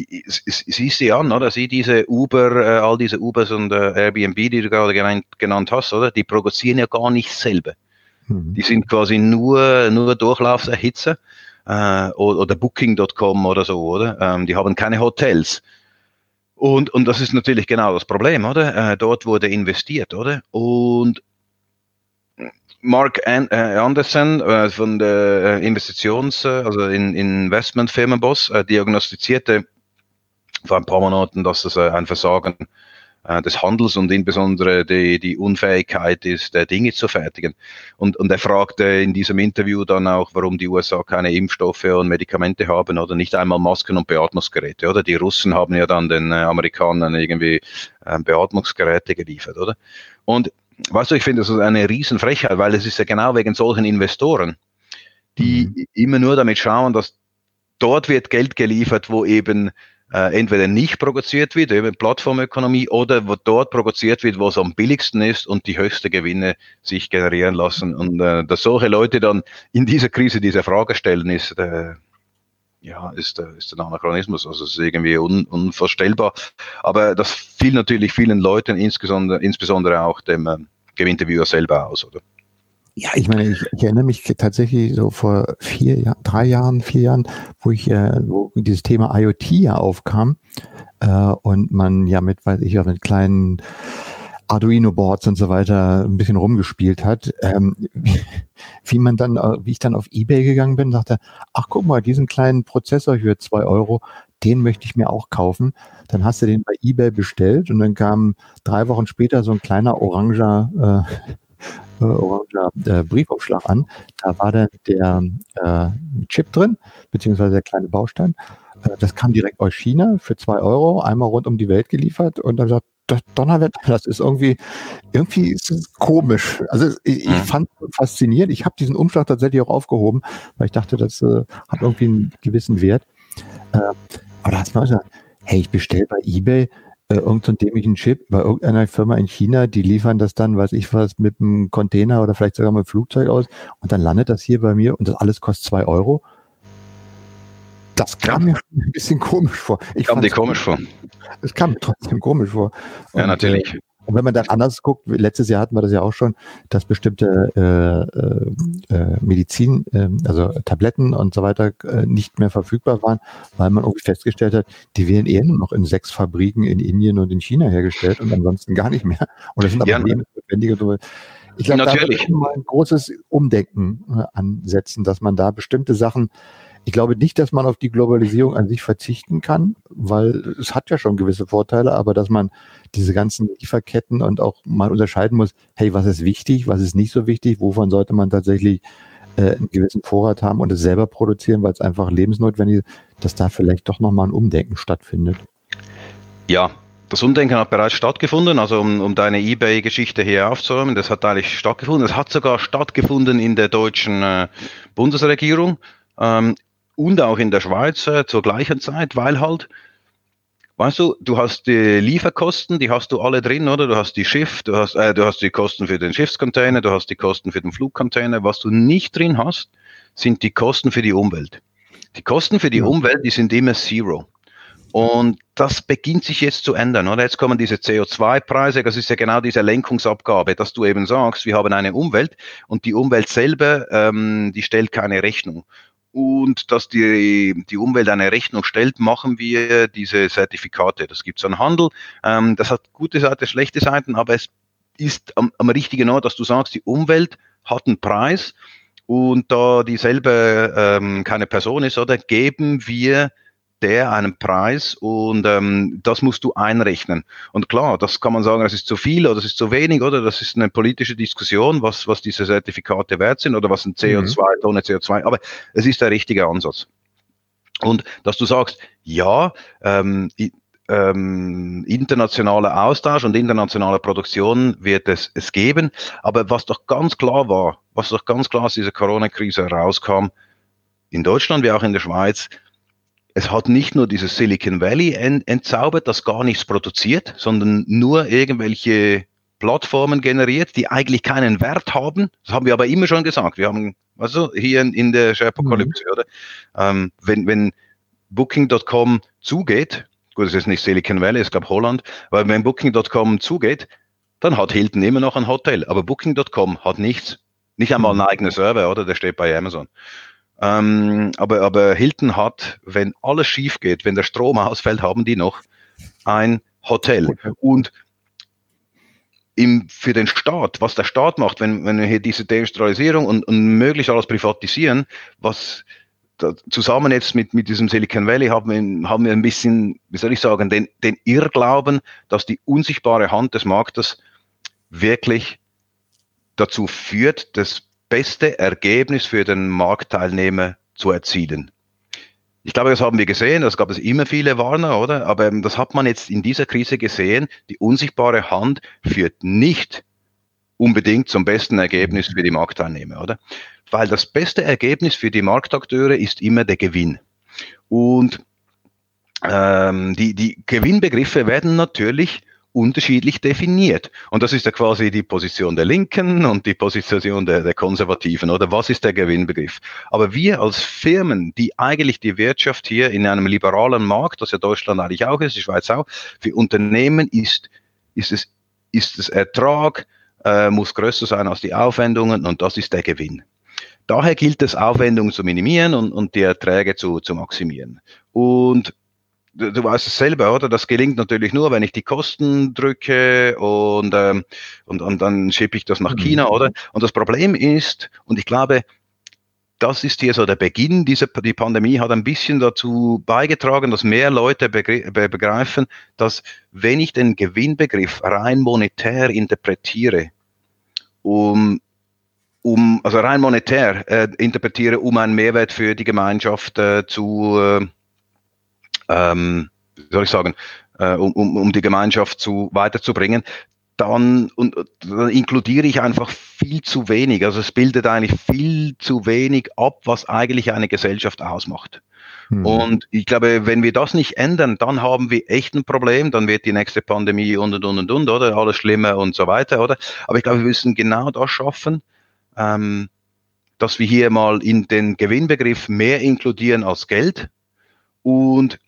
siehst du an, oder? Sieh diese Uber, äh, all diese Ubers und äh, Airbnb, die du gerade genannt, genannt hast, oder? Die produzieren ja gar nicht selber. Mhm. Die sind quasi nur, nur Durchlaufserhitzer äh, oder, oder Booking.com oder so, oder? Ähm, die haben keine Hotels. Und, und das ist natürlich genau das Problem, oder? Äh, dort wurde investiert, oder? Und Mark An äh, Anderson äh, von der äh, Investitions-, äh, also in, Investmentfirmenboss, äh, diagnostizierte vor ein paar Monaten, dass das äh, ein Versagen äh, des Handels und insbesondere die, die Unfähigkeit ist, äh, Dinge zu fertigen. Und, und er fragte in diesem Interview dann auch, warum die USA keine Impfstoffe und Medikamente haben oder nicht einmal Masken und Beatmungsgeräte, oder? Die Russen haben ja dann den äh, Amerikanern irgendwie äh, Beatmungsgeräte geliefert, oder? Und weißt du, ich finde das eine Riesenfrechheit, weil es ist ja genau wegen solchen Investoren, die mhm. immer nur damit schauen, dass dort wird Geld geliefert, wo eben äh, entweder nicht produziert wird, eben Plattformökonomie, oder wo dort produziert wird, wo es am billigsten ist und die höchste Gewinne sich generieren lassen. Und äh, dass solche Leute dann in dieser Krise diese Frage stellen, ist, äh, ja, ist, äh, ist ein Anachronismus. Also es ist irgendwie un, unvorstellbar. Aber das fiel natürlich vielen Leuten, insbesondere, insbesondere auch dem äh, Gewinterviewer selber aus, oder? Ja, ich meine, ich, ich, erinnere mich tatsächlich so vor vier Jahren, drei Jahren, vier Jahren, wo ich, äh, wo dieses Thema IoT ja aufkam äh, und man ja mit, weiß ich ja, mit kleinen Arduino-Boards und so weiter ein bisschen rumgespielt hat, ähm, wie, wie man dann, äh, wie ich dann auf Ebay gegangen bin, sagte, ach guck mal, diesen kleinen Prozessor für zwei Euro, den möchte ich mir auch kaufen. Dann hast du den bei Ebay bestellt und dann kam drei Wochen später so ein kleiner oranger äh, äh, oranger äh, Briefaufschlag an. Da war dann der äh, Chip drin, beziehungsweise der kleine Baustein. Äh, das kam direkt aus China für zwei Euro, einmal rund um die Welt geliefert und dann sagt, Donnerwetter, das ist irgendwie, irgendwie ist es komisch. Also ich, ich mhm. fand es faszinierend. Ich habe diesen Umschlag tatsächlich auch aufgehoben, weil ich dachte, das äh, hat irgendwie einen gewissen Wert. Äh, aber da hast du mal gesagt, hey, ich bestelle bei eBay äh, irgendeinen dämlichen Chip bei irgendeiner Firma in China, die liefern das dann, weiß ich was, mit einem Container oder vielleicht sogar mit einem Flugzeug aus und dann landet das hier bei mir und das alles kostet zwei Euro. Das kam mir schon ein bisschen komisch vor. Ich kam dir komisch vor. Es kam trotzdem komisch vor. Und, ja, natürlich. Und wenn man dann anders guckt, letztes Jahr hatten wir das ja auch schon, dass bestimmte äh, äh, äh, Medizin, äh, also Tabletten und so weiter äh, nicht mehr verfügbar waren, weil man irgendwie festgestellt hat, die werden eher nur noch in sechs Fabriken in Indien und in China hergestellt und ansonsten gar nicht mehr. Und das sind aber ja, lebensnotwendige. Ich glaube, da muss man mal ein großes Umdenken äh, ansetzen, dass man da bestimmte Sachen ich glaube nicht, dass man auf die Globalisierung an sich verzichten kann, weil es hat ja schon gewisse Vorteile, aber dass man diese ganzen Lieferketten und auch mal unterscheiden muss, hey, was ist wichtig, was ist nicht so wichtig, wovon sollte man tatsächlich äh, einen gewissen Vorrat haben und es selber produzieren, weil es einfach lebensnotwendig ist, dass da vielleicht doch nochmal ein Umdenken stattfindet. Ja, das Umdenken hat bereits stattgefunden, also um, um deine Ebay-Geschichte hier aufzuräumen, das hat eigentlich stattgefunden. Es hat sogar stattgefunden in der deutschen äh, Bundesregierung. Ähm, und auch in der Schweiz äh, zur gleichen Zeit, weil halt, weißt du, du hast die Lieferkosten, die hast du alle drin, oder? Du hast die Schiff, du hast, äh, du hast die Kosten für den Schiffscontainer, du hast die Kosten für den Flugcontainer. Was du nicht drin hast, sind die Kosten für die Umwelt. Die Kosten für die. Umwelt, die sind immer Zero. Und das beginnt sich jetzt zu ändern. Oder jetzt kommen diese CO2-Preise, das ist ja genau diese Lenkungsabgabe, dass du eben sagst, wir haben eine Umwelt und die Umwelt selber, ähm, die stellt keine Rechnung und dass die, die Umwelt eine Rechnung stellt, machen wir diese Zertifikate. Das gibt es an Handel. Ähm, das hat gute Seiten, schlechte Seiten, aber es ist am, am richtigen Ort, dass du sagst, die Umwelt hat einen Preis und da dieselbe ähm, keine Person ist, oder geben wir der einen Preis und ähm, das musst du einrechnen. Und klar, das kann man sagen, das ist zu viel oder das ist zu wenig, oder das ist eine politische Diskussion, was, was diese Zertifikate wert sind oder was ein CO2, mhm. Tonne CO2, aber es ist der richtige Ansatz. Und dass du sagst, ja, ähm, ähm, internationaler Austausch und internationale Produktion wird es, es geben, aber was doch ganz klar war, was doch ganz klar aus dieser Corona-Krise herauskam, in Deutschland wie auch in der Schweiz, es hat nicht nur dieses Silicon Valley entzaubert, das gar nichts produziert, sondern nur irgendwelche Plattformen generiert, die eigentlich keinen Wert haben. Das haben wir aber immer schon gesagt. Wir haben, also hier in, der Sharepocalypse, mhm. oder? Ähm, wenn, wenn Booking.com zugeht, gut, es ist nicht Silicon Valley, es gab Holland, weil wenn Booking.com zugeht, dann hat Hilton immer noch ein Hotel, aber Booking.com hat nichts. Nicht einmal einen eigenen Server, oder? Der steht bei Amazon. Ähm, aber, aber Hilton hat, wenn alles schief geht, wenn der Strom ausfällt, haben die noch ein Hotel. Und im, für den Staat, was der Staat macht, wenn, wenn wir hier diese Deindustrialisierung und, und möglichst alles privatisieren, was da, zusammen jetzt mit, mit diesem Silicon Valley haben wir, haben wir ein bisschen, wie soll ich sagen, den, den Irrglauben, dass die unsichtbare Hand des Marktes wirklich dazu führt, dass beste Ergebnis für den Marktteilnehmer zu erzielen. Ich glaube, das haben wir gesehen, das gab es immer viele Warner, oder? Aber das hat man jetzt in dieser Krise gesehen. Die unsichtbare Hand führt nicht unbedingt zum besten Ergebnis für die Marktteilnehmer, oder? Weil das beste Ergebnis für die Marktakteure ist immer der Gewinn. Und ähm, die, die Gewinnbegriffe werden natürlich unterschiedlich definiert. Und das ist ja quasi die Position der Linken und die Position der, der Konservativen, oder was ist der Gewinnbegriff? Aber wir als Firmen, die eigentlich die Wirtschaft hier in einem liberalen Markt, das ja Deutschland eigentlich auch ist, die Schweiz auch, für Unternehmen ist, ist es, ist es Ertrag, äh, muss größer sein als die Aufwendungen und das ist der Gewinn. Daher gilt es, Aufwendungen zu minimieren und, und die Erträge zu, zu maximieren. Und du, weißt es selber, oder? Das gelingt natürlich nur, wenn ich die Kosten drücke und, ähm, und, und dann schiebe ich das nach China, mhm. oder? Und das Problem ist, und ich glaube, das ist hier so der Beginn dieser die Pandemie hat ein bisschen dazu beigetragen, dass mehr Leute begreifen, dass wenn ich den Gewinnbegriff rein monetär interpretiere, um um also rein monetär äh, interpretiere, um einen Mehrwert für die Gemeinschaft äh, zu äh, ähm, wie soll ich sagen, äh, um, um, um die Gemeinschaft zu weiterzubringen, dann, und, dann inkludiere ich einfach viel zu wenig. Also es bildet eigentlich viel zu wenig ab, was eigentlich eine Gesellschaft ausmacht. Mhm. Und ich glaube, wenn wir das nicht ändern, dann haben wir echt ein Problem, dann wird die nächste Pandemie und und und und, und oder? Alles schlimmer und so weiter, oder? Aber ich glaube, wir müssen genau das schaffen, ähm, dass wir hier mal in den Gewinnbegriff mehr inkludieren als Geld und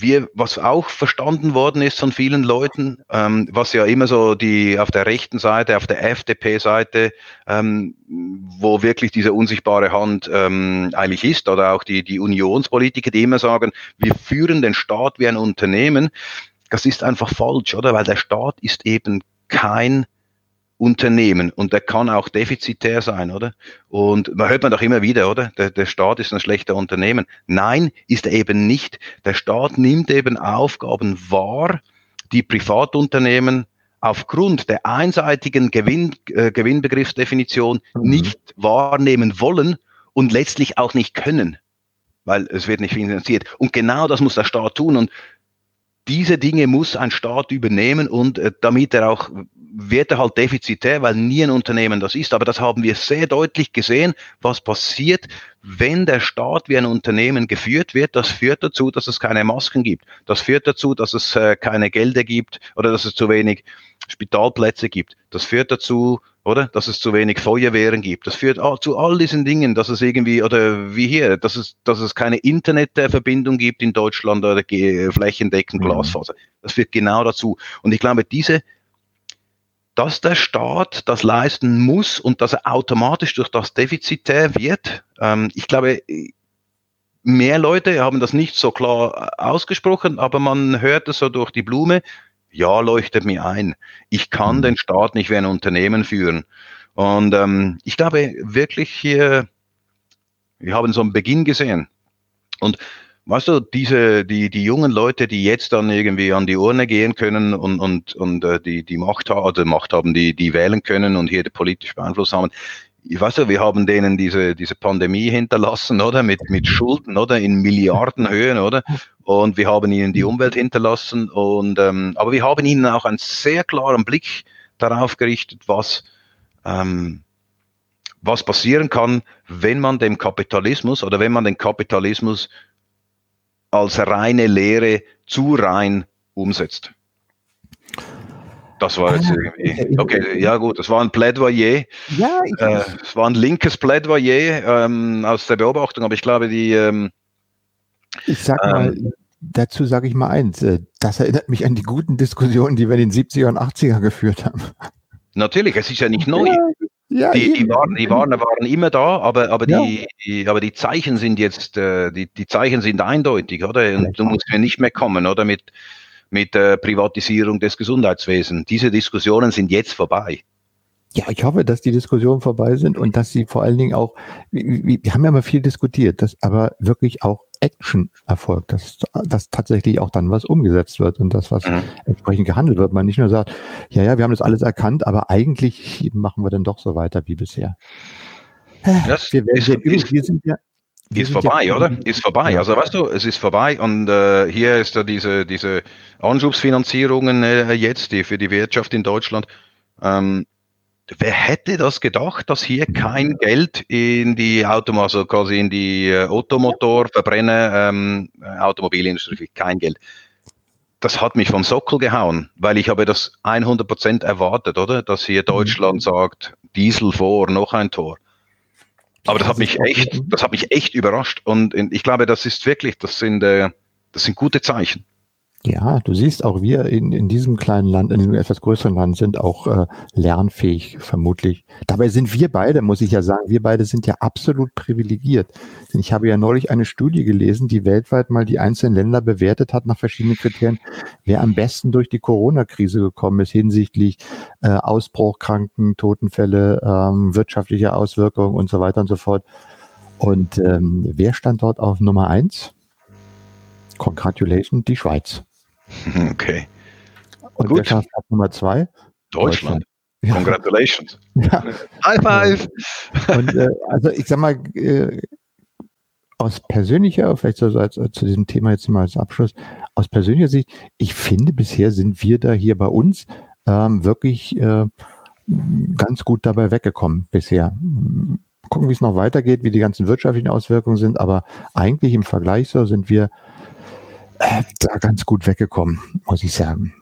wir, was auch verstanden worden ist von vielen Leuten, ähm, was ja immer so die auf der rechten Seite, auf der FDP-Seite, ähm, wo wirklich diese unsichtbare Hand ähm, eigentlich ist, oder auch die, die Unionspolitiker, die immer sagen, wir führen den Staat wie ein Unternehmen, das ist einfach falsch, oder? Weil der Staat ist eben kein Unternehmen und der kann auch defizitär sein, oder? Und man hört man doch immer wieder, oder? Der, der Staat ist ein schlechter Unternehmen. Nein, ist er eben nicht. Der Staat nimmt eben Aufgaben wahr, die Privatunternehmen aufgrund der einseitigen Gewinn, äh, Gewinnbegriffsdefinition mhm. nicht wahrnehmen wollen und letztlich auch nicht können, weil es wird nicht finanziert. Und genau das muss der Staat tun. Und diese Dinge muss ein Staat übernehmen und äh, damit er auch wird er halt defizitär, weil nie ein Unternehmen das ist. Aber das haben wir sehr deutlich gesehen, was passiert, wenn der Staat wie ein Unternehmen geführt wird. Das führt dazu, dass es keine Masken gibt. Das führt dazu, dass es äh, keine Gelder gibt oder dass es zu wenig Spitalplätze gibt. Das führt dazu, oder? Dass es zu wenig Feuerwehren gibt. Das führt zu all diesen Dingen, dass es irgendwie, oder wie hier, dass es, dass es keine Internetverbindung gibt in Deutschland oder flächendeckend mhm. Glasfaser. Das führt genau dazu. Und ich glaube, diese dass der Staat das leisten muss und dass er automatisch durch das defizitär wird. Ähm, ich glaube, mehr Leute haben das nicht so klar ausgesprochen, aber man hört es so durch die Blume. Ja, leuchtet mir ein. Ich kann mhm. den Staat nicht wie ein Unternehmen führen. Und ähm, ich glaube wirklich hier, wir haben so einen Beginn gesehen. Und weißt du, diese, die, die jungen Leute, die jetzt dann irgendwie an die Urne gehen können und, und, und äh, die, die Macht haben, oder Macht haben, die, die wählen können und hier politisch Einfluss haben, ich weiß ja, wir haben denen diese, diese Pandemie hinterlassen, oder? Mit, mit Schulden, oder? In Milliardenhöhen, oder? Und wir haben ihnen die Umwelt hinterlassen und, ähm, aber wir haben ihnen auch einen sehr klaren Blick darauf gerichtet, was, ähm, was passieren kann, wenn man dem Kapitalismus oder wenn man den Kapitalismus als reine Lehre zu rein umsetzt. Das war jetzt ah, irgendwie. Okay, ja gut, das war ein Plädoyer. Ja, ich äh, es war ein linkes Plädoyer ähm, aus der Beobachtung, aber ich glaube, die. Ähm, ich sag mal, ähm, dazu sage ich mal eins: äh, Das erinnert mich an die guten Diskussionen, die wir in den 70er und 80er geführt haben. Natürlich, es ist ja nicht neu. Ja, ja, die, die, waren, die waren, waren immer da, aber, aber, ja. die, die, aber die Zeichen sind jetzt, äh, die, die Zeichen sind eindeutig, oder? Und du musst mir nicht mehr kommen, oder? Mit, mit der Privatisierung des Gesundheitswesens. Diese Diskussionen sind jetzt vorbei. Ja, ich hoffe, dass die Diskussionen vorbei sind und dass sie vor allen Dingen auch, wir, wir haben ja mal viel diskutiert, dass aber wirklich auch Action erfolgt, dass, dass tatsächlich auch dann was umgesetzt wird und das, was mhm. entsprechend gehandelt wird. Man nicht nur sagt, ja, ja, wir haben das alles erkannt, aber eigentlich machen wir dann doch so weiter wie bisher. Das wir, ist, wir, wir sind ja, ist vorbei, ja, oder? Ist vorbei. Also weißt du, es ist vorbei und äh, hier ist da diese, diese Anschubsfinanzierungen äh, jetzt, die für die Wirtschaft in Deutschland. Ähm, wer hätte das gedacht, dass hier kein Geld in die Auto, also quasi in die äh, Automotor, Verbrenner, ähm, Automobilindustrie, kein Geld. Das hat mich vom Sockel gehauen, weil ich habe das 100% erwartet, oder? Dass hier mhm. Deutschland sagt, Diesel vor, noch ein Tor. Aber das hat mich echt, das hat mich echt überrascht. Und ich glaube, das ist wirklich, das sind, äh, das sind gute Zeichen. Ja, du siehst auch wir in, in diesem kleinen Land, in diesem etwas größeren Land sind auch äh, lernfähig, vermutlich. Dabei sind wir beide, muss ich ja sagen, wir beide sind ja absolut privilegiert. Denn ich habe ja neulich eine Studie gelesen, die weltweit mal die einzelnen Länder bewertet hat nach verschiedenen Kriterien, wer am besten durch die Corona-Krise gekommen ist hinsichtlich äh, Ausbruch, Kranken, Totenfälle, ähm, wirtschaftliche Auswirkungen und so weiter und so fort. Und ähm, wer stand dort auf Nummer eins? Congratulations, die Schweiz. Okay. Und Gut. wer Nummer zwei? Deutschland. Deutschland. Congratulations. Ja. High five. Und äh, also ich sag mal, äh, aus persönlicher, vielleicht so als, als, zu diesem Thema jetzt mal als Abschluss, aus persönlicher Sicht, ich finde, bisher sind wir da hier bei uns ähm, wirklich äh, ganz gut dabei weggekommen bisher. Gucken, wie es noch weitergeht, wie die ganzen wirtschaftlichen Auswirkungen sind, aber eigentlich im Vergleich so sind wir äh, da ganz gut weggekommen, muss ich sagen.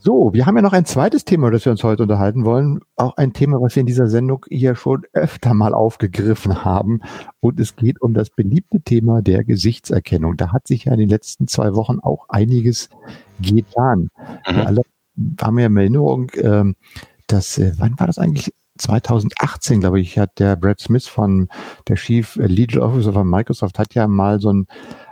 So, wir haben ja noch ein zweites Thema, das wir uns heute unterhalten wollen. Auch ein Thema, was wir in dieser Sendung hier schon öfter mal aufgegriffen haben. Und es geht um das beliebte Thema der Gesichtserkennung. Da hat sich ja in den letzten zwei Wochen auch einiges getan. Mhm. Wir alle haben ja in Erinnerung, ähm, dass, äh, wann war das eigentlich? 2018, glaube ich, hat der Brad Smith von der Chief Legal Officer von Microsoft hat ja mal so ein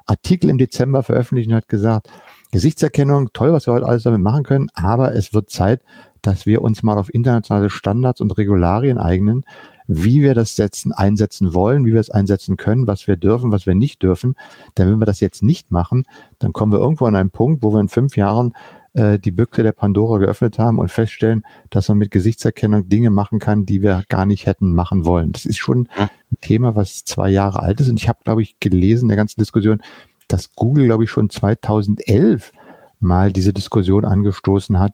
Artikel im Dezember veröffentlicht und hat gesagt, Gesichtserkennung, toll, was wir heute alles damit machen können, aber es wird Zeit, dass wir uns mal auf internationale Standards und Regularien eignen, wie wir das setzen, einsetzen wollen, wie wir es einsetzen können, was wir dürfen, was wir nicht dürfen. Denn wenn wir das jetzt nicht machen, dann kommen wir irgendwo an einen Punkt, wo wir in fünf Jahren äh, die Büchse der Pandora geöffnet haben und feststellen, dass man mit Gesichtserkennung Dinge machen kann, die wir gar nicht hätten machen wollen. Das ist schon Thema, was zwei Jahre alt ist. Und ich habe, glaube ich, gelesen in der ganzen Diskussion, dass Google, glaube ich, schon 2011 mal diese Diskussion angestoßen hat,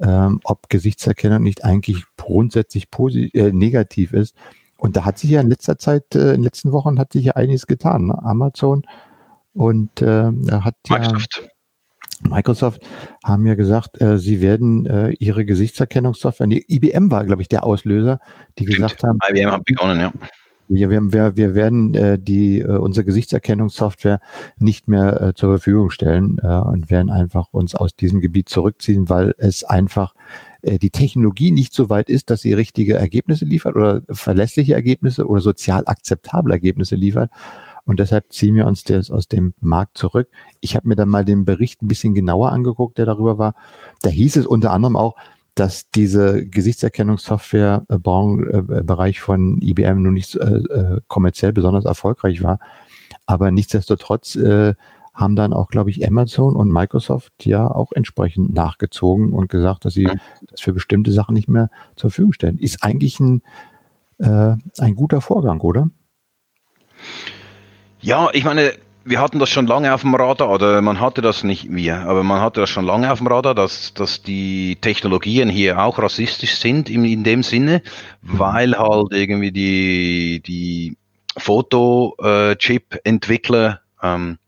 ähm, ob Gesichtserkennung nicht eigentlich grundsätzlich äh, negativ ist. Und da hat sich ja in letzter Zeit, äh, in den letzten Wochen hat sich ja einiges getan. Ne? Amazon und äh, hat Microsoft. ja Microsoft haben ja gesagt, äh, sie werden äh, ihre Gesichtserkennungssoftware, die IBM war, glaube ich, der Auslöser, die Stimmt. gesagt haben. IBM hat begonnen, ja. Wir, wir, wir werden äh, die, äh, unsere Gesichtserkennungssoftware nicht mehr äh, zur Verfügung stellen äh, und werden einfach uns aus diesem Gebiet zurückziehen, weil es einfach äh, die Technologie nicht so weit ist, dass sie richtige Ergebnisse liefert oder verlässliche Ergebnisse oder sozial akzeptable Ergebnisse liefert. Und deshalb ziehen wir uns das aus dem Markt zurück. Ich habe mir dann mal den Bericht ein bisschen genauer angeguckt, der darüber war. Da hieß es unter anderem auch, dass diese Gesichtserkennungssoftware-Bereich von IBM nun nicht äh, äh, kommerziell besonders erfolgreich war. Aber nichtsdestotrotz äh, haben dann auch, glaube ich, Amazon und Microsoft ja auch entsprechend nachgezogen und gesagt, dass sie das für bestimmte Sachen nicht mehr zur Verfügung stellen. Ist eigentlich ein, äh, ein guter Vorgang, oder? Ja, ich meine, wir hatten das schon lange auf dem Radar, oder man hatte das nicht wir, aber man hatte das schon lange auf dem Radar, dass, dass die Technologien hier auch rassistisch sind in, in dem Sinne, weil halt irgendwie die, die Foto-Chip-Entwickler ähm,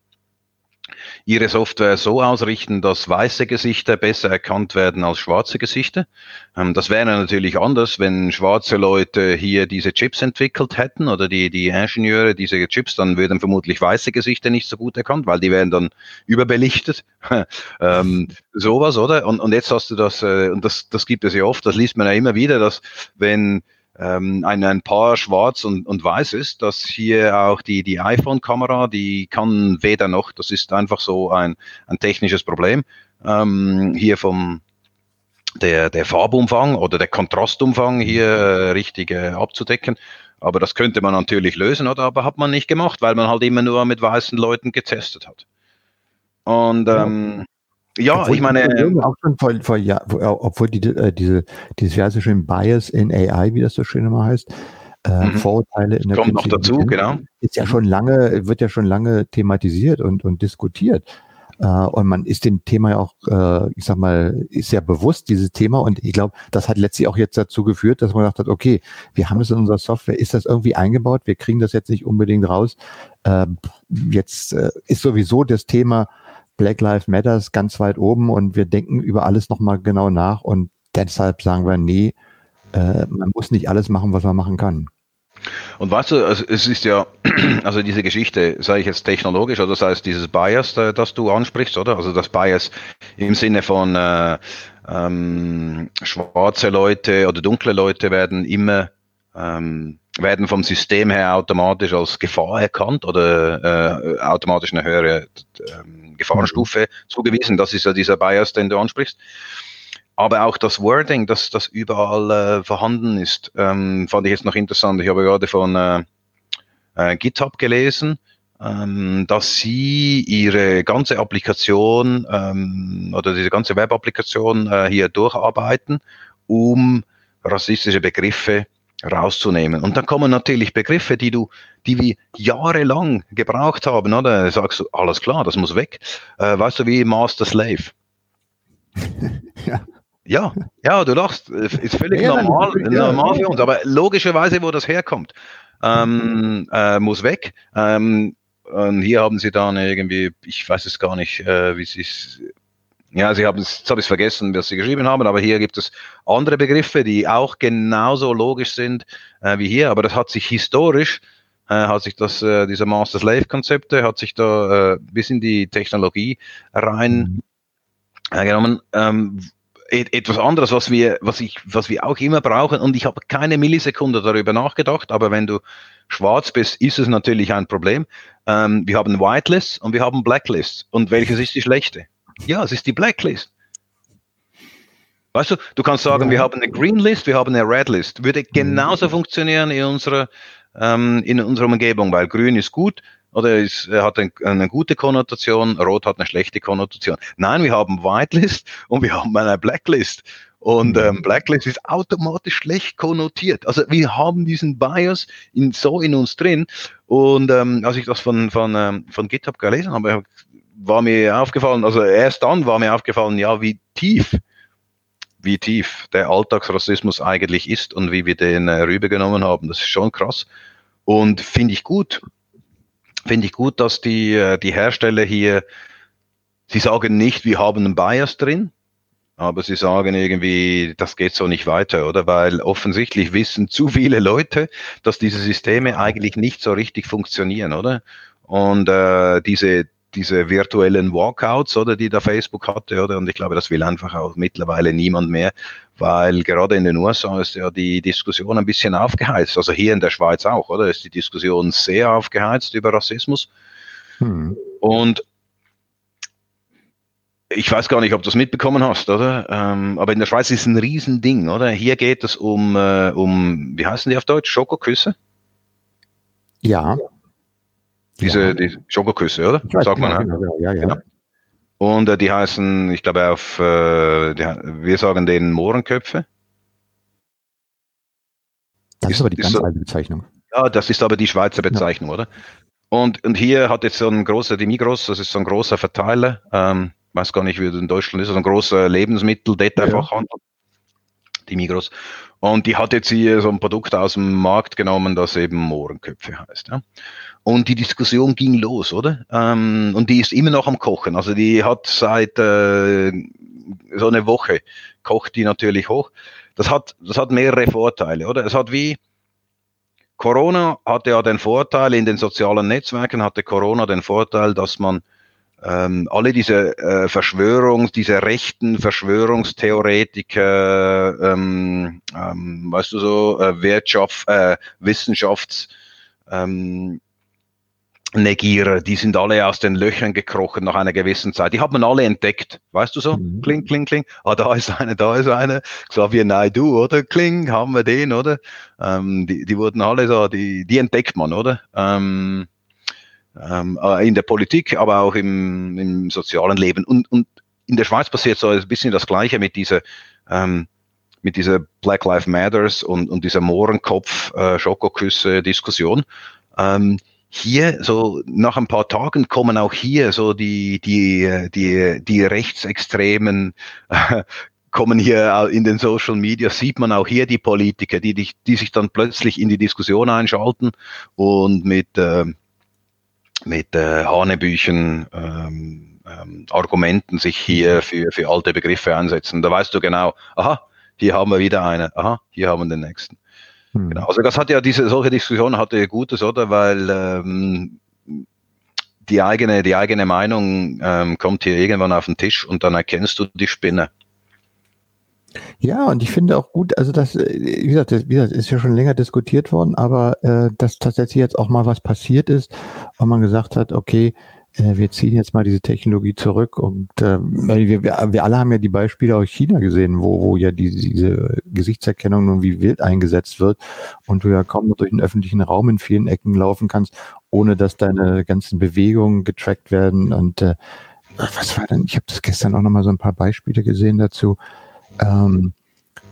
ihre Software so ausrichten, dass weiße Gesichter besser erkannt werden als schwarze Gesichter. Ähm, das wäre natürlich anders, wenn schwarze Leute hier diese Chips entwickelt hätten oder die, die Ingenieure diese Chips, dann würden vermutlich weiße Gesichter nicht so gut erkannt, weil die wären dann überbelichtet. ähm, sowas, oder? Und, und jetzt hast du das, äh, und das, das gibt es ja oft, das liest man ja immer wieder, dass wenn ähm, ein, ein Paar schwarz und, und weiß ist, dass hier auch die, die iPhone-Kamera, die kann weder noch, das ist einfach so ein, ein technisches Problem, ähm, hier vom der, der Farbumfang oder der Kontrastumfang hier äh, richtig äh, abzudecken. Aber das könnte man natürlich lösen, oder? Aber hat man nicht gemacht, weil man halt immer nur mit weißen Leuten getestet hat. Und ähm, ja, obwohl ich meine. Auch schon vor, vor, ja, obwohl die, äh, diese, dieses ja so schön Bias in AI, wie das so schön immer heißt, äh, mhm. Vorurteile in der Kommt noch dazu, genau. Ist ja schon lange, wird ja schon lange thematisiert und, und diskutiert. Äh, und man ist dem Thema ja auch, äh, ich sag mal, ist ja bewusst, dieses Thema. Und ich glaube, das hat letztlich auch jetzt dazu geführt, dass man gesagt hat, okay, wir haben es in unserer Software, ist das irgendwie eingebaut, wir kriegen das jetzt nicht unbedingt raus. Äh, jetzt äh, ist sowieso das Thema Black Lives Matters ganz weit oben und wir denken über alles nochmal genau nach und deshalb sagen wir, nee, äh, man muss nicht alles machen, was man machen kann. Und weißt du, es ist ja, also diese Geschichte, sage ich jetzt technologisch, oder das heißt dieses Bias, das du ansprichst, oder? Also das Bias im Sinne von äh, ähm, schwarze Leute oder dunkle Leute werden immer ähm, werden vom System her automatisch als Gefahr erkannt oder äh, automatisch eine höhere äh, Gefahrenstufe zugewiesen. Das ist ja dieser Bias, den du ansprichst aber auch das Wording, das, das überall äh, vorhanden ist, ähm, fand ich jetzt noch interessant. Ich habe gerade von äh, äh, GitHub gelesen, ähm, dass sie ihre ganze Applikation ähm, oder diese ganze Web-Applikation äh, hier durcharbeiten, um rassistische Begriffe rauszunehmen. Und dann kommen natürlich Begriffe, die du, die wir jahrelang gebraucht haben, oder? Sagst du, alles klar, das muss weg. Äh, weißt du, wie Master Slave? ja. Ja, ja, du lachst, ist völlig ja, normal, ja, normal für uns, aber logischerweise, wo das herkommt, ähm, äh, muss weg. Ähm, und hier haben sie dann irgendwie, ich weiß es gar nicht, äh, wie sie es, ja, sie haben es, jetzt habe ich es vergessen, was sie geschrieben haben, aber hier gibt es andere Begriffe, die auch genauso logisch sind äh, wie hier, aber das hat sich historisch, hat sich das, äh, diese Master-Slave-Konzepte, hat sich da äh, bis in die Technologie rein mhm. äh, genommen. Ähm, etwas anderes, was wir, was ich, was wir auch immer brauchen, und ich habe keine Millisekunde darüber nachgedacht, aber wenn du schwarz bist, ist es natürlich ein Problem. Ähm, wir haben Whitelist und wir haben Blacklist. Und welches ist die schlechte? Ja, es ist die Blacklist. Weißt du, du kannst sagen, ja. wir haben eine Green List, wir haben eine Red List. Würde genauso mhm. funktionieren in unserer, ähm, in unserer Umgebung, weil grün ist gut, oder ist, er hat ein, eine gute Konnotation, Rot hat eine schlechte Konnotation. Nein, wir haben Whitelist und wir haben eine Blacklist. Und ähm, Blacklist ist automatisch schlecht konnotiert. Also wir haben diesen Bias in, so in uns drin. Und ähm, als ich das von, von, ähm, von GitHub gelesen habe, war mir aufgefallen, also erst dann war mir aufgefallen, ja, wie tief, wie tief der Alltagsrassismus eigentlich ist und wie wir den äh, rübergenommen haben. Das ist schon krass. Und finde ich gut, finde ich gut, dass die, äh, die Hersteller hier, sie sagen nicht, wir haben einen Bias drin, aber sie sagen irgendwie, das geht so nicht weiter, oder? Weil offensichtlich wissen zu viele Leute, dass diese Systeme eigentlich nicht so richtig funktionieren, oder? Und äh, diese, diese virtuellen Walkouts, oder, die da Facebook hatte, oder? Und ich glaube, das will einfach auch mittlerweile niemand mehr, weil gerade in den USA ist ja die Diskussion ein bisschen aufgeheizt. Also hier in der Schweiz auch, oder? Ist die Diskussion sehr aufgeheizt über Rassismus. Hm. Und ich weiß gar nicht, ob du das mitbekommen hast, oder? Ähm, aber in der Schweiz ist es ein Riesending, oder? Hier geht es um, äh, um wie heißen die auf Deutsch? Schokoküsse? Ja. Diese ja. Die Schokoküsse, oder? Sagt man, genau, genau, ja, ja. Genau. Und äh, die heißen, ich glaube auf, äh, die, wir sagen denen Mohrenköpfe. Das ist, ist aber die ganz alte Bezeichnung. Ja, das ist aber die Schweizer Bezeichnung, ja. oder? Und, und hier hat jetzt so ein großer, die Migros, das ist so ein großer Verteiler, ähm, weiß gar nicht, wie das in Deutschland ist, so ein großer Lebensmittel, Detailfachhandel, ja. die Migros. Und die hat jetzt hier so ein Produkt aus dem Markt genommen, das eben Mohrenköpfe heißt. Ja. Und die Diskussion ging los, oder? Ähm, und die ist immer noch am Kochen. Also die hat seit äh, so eine Woche kocht die natürlich hoch. Das hat, das hat mehrere Vorteile, oder? Es hat wie Corona hatte ja den Vorteil in den sozialen Netzwerken hatte Corona den Vorteil, dass man ähm, alle diese äh, Verschwörungs, diese rechten Verschwörungstheoretiker, ähm, ähm, weißt du so, äh, Wirtschaft, äh, Wissenschafts, ähm, Negierer, die sind alle aus den Löchern gekrochen nach einer gewissen Zeit. Die hat man alle entdeckt. Weißt du so? Mhm. Kling, kling, kling. Ah, da ist eine, da ist eine. Xavier Naidu, oder? Kling, haben wir den, oder? Ähm, die, die wurden alle so, die, die entdeckt man, oder? Ähm, ähm, äh, in der Politik, aber auch im, im sozialen Leben. Und, und in der Schweiz passiert so ein bisschen das Gleiche mit dieser, ähm, mit dieser Black Lives Matters und, und dieser Mohrenkopf äh. Ähm, hier so nach ein paar Tagen kommen auch hier so die die die die rechtsextremen kommen hier in den Social Media sieht man auch hier die Politiker, die die, die sich dann plötzlich in die Diskussion einschalten und mit äh, mit äh, Hanebüchen ähm, ähm, Argumenten sich hier für für alte Begriffe einsetzen. Da weißt du genau, aha, hier haben wir wieder eine, aha, hier haben wir den nächsten. Hm. Genau. Also das hat ja diese solche Diskussion hatte ja Gutes, oder? Weil ähm, die eigene, die eigene Meinung ähm, kommt hier irgendwann auf den Tisch und dann erkennst du die Spinne. Ja, und ich finde auch gut, also das, wie gesagt, das, wie gesagt, ist ja schon länger diskutiert worden, aber äh, dass tatsächlich jetzt auch mal was passiert ist und man gesagt hat, okay, wir ziehen jetzt mal diese Technologie zurück und äh, wir, wir, alle haben ja die Beispiele aus China gesehen, wo, wo ja diese, diese Gesichtserkennung nun wie wild eingesetzt wird und du ja kaum noch durch den öffentlichen Raum in vielen Ecken laufen kannst, ohne dass deine ganzen Bewegungen getrackt werden. Und äh, was war denn, ich habe das gestern auch nochmal so ein paar Beispiele gesehen dazu, ähm,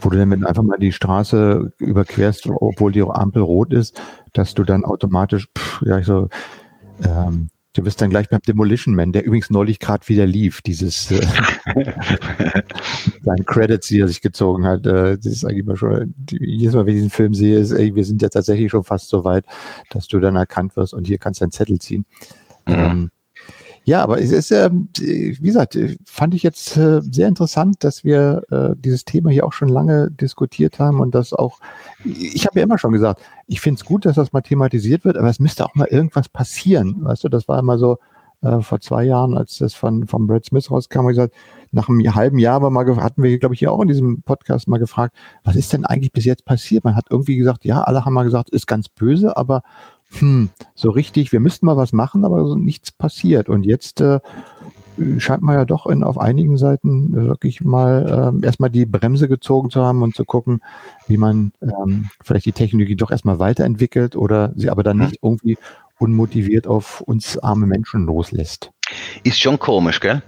wo du dann einfach mal die Straße überquerst, obwohl die Ampel rot ist, dass du dann automatisch, pff, ja, so, ähm, Du bist dann gleich beim Demolition Man, der übrigens neulich gerade wieder lief, dieses äh, seine Credits, die er sich gezogen hat. Äh, das ist eigentlich mal schon, jedes Mal, wenn ich diesen Film sehe, ist, ey, wir sind ja tatsächlich schon fast so weit, dass du dann erkannt wirst und hier kannst du einen Zettel ziehen. Mhm. Ähm, ja, aber es ist, äh, wie gesagt, fand ich jetzt äh, sehr interessant, dass wir äh, dieses Thema hier auch schon lange diskutiert haben und das auch, ich habe ja immer schon gesagt, ich finde es gut, dass das mal thematisiert wird, aber es müsste auch mal irgendwas passieren. Weißt du, das war immer so äh, vor zwei Jahren, als das von, von Brad Smith rauskam, und gesagt, nach einem halben Jahr war mal, hatten wir, glaube ich, hier auch in diesem Podcast mal gefragt, was ist denn eigentlich bis jetzt passiert? Man hat irgendwie gesagt, ja, alle haben mal gesagt, ist ganz böse, aber hm, so richtig, wir müssten mal was machen, aber so nichts passiert. Und jetzt äh, scheint man ja doch in, auf einigen Seiten wirklich mal äh, erstmal die Bremse gezogen zu haben und zu gucken, wie man ähm, vielleicht die Technologie doch erstmal weiterentwickelt oder sie aber dann nicht irgendwie unmotiviert auf uns arme Menschen loslässt. Ist schon komisch, gell?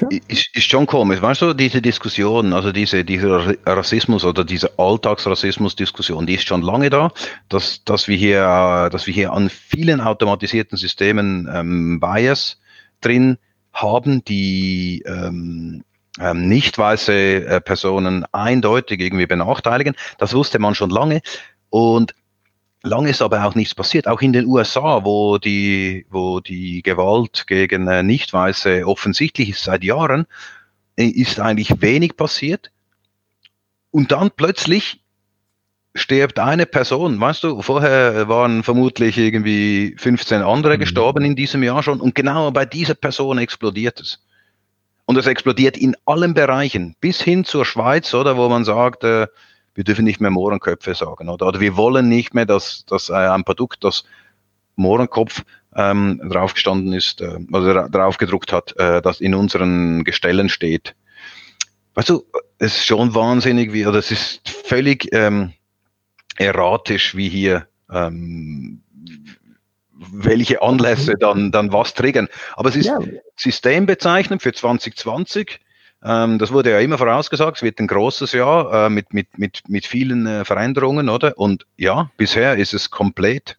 Ja. Ist, ist schon komisch, weißt du, diese Diskussion, also diese, diese Rassismus oder diese Alltagsrassismus-Diskussion, die ist schon lange da, dass, dass, wir hier, dass wir hier an vielen automatisierten Systemen ähm, Bias drin haben, die ähm, ähm, nicht weiße äh, Personen eindeutig irgendwie benachteiligen. Das wusste man schon lange. Und Lange ist aber auch nichts passiert. Auch in den USA, wo die, wo die Gewalt gegen äh, Nicht-Weiße offensichtlich ist seit Jahren, äh, ist eigentlich wenig passiert. Und dann plötzlich stirbt eine Person, weißt du, vorher waren vermutlich irgendwie 15 andere mhm. gestorben in diesem Jahr schon und genau bei dieser Person explodiert es. Und es explodiert in allen Bereichen, bis hin zur Schweiz, oder, wo man sagt, äh, wir dürfen nicht mehr Mohrenköpfe sagen, oder? Oder wir wollen nicht mehr, dass, dass äh, ein Produkt, das Mohrenkopf ähm, draufgestanden ist, äh, also drauf gedruckt hat, äh, das in unseren Gestellen steht. Weißt du, es ist schon wahnsinnig, wie, oder es ist völlig ähm, erratisch, wie hier ähm, welche Anlässe dann, dann was triggern. Aber es ist ja. systembezeichnend für 2020 ähm, das wurde ja immer vorausgesagt, es wird ein großes Jahr äh, mit, mit, mit, mit vielen äh, Veränderungen, oder? Und ja, bisher ist es komplett,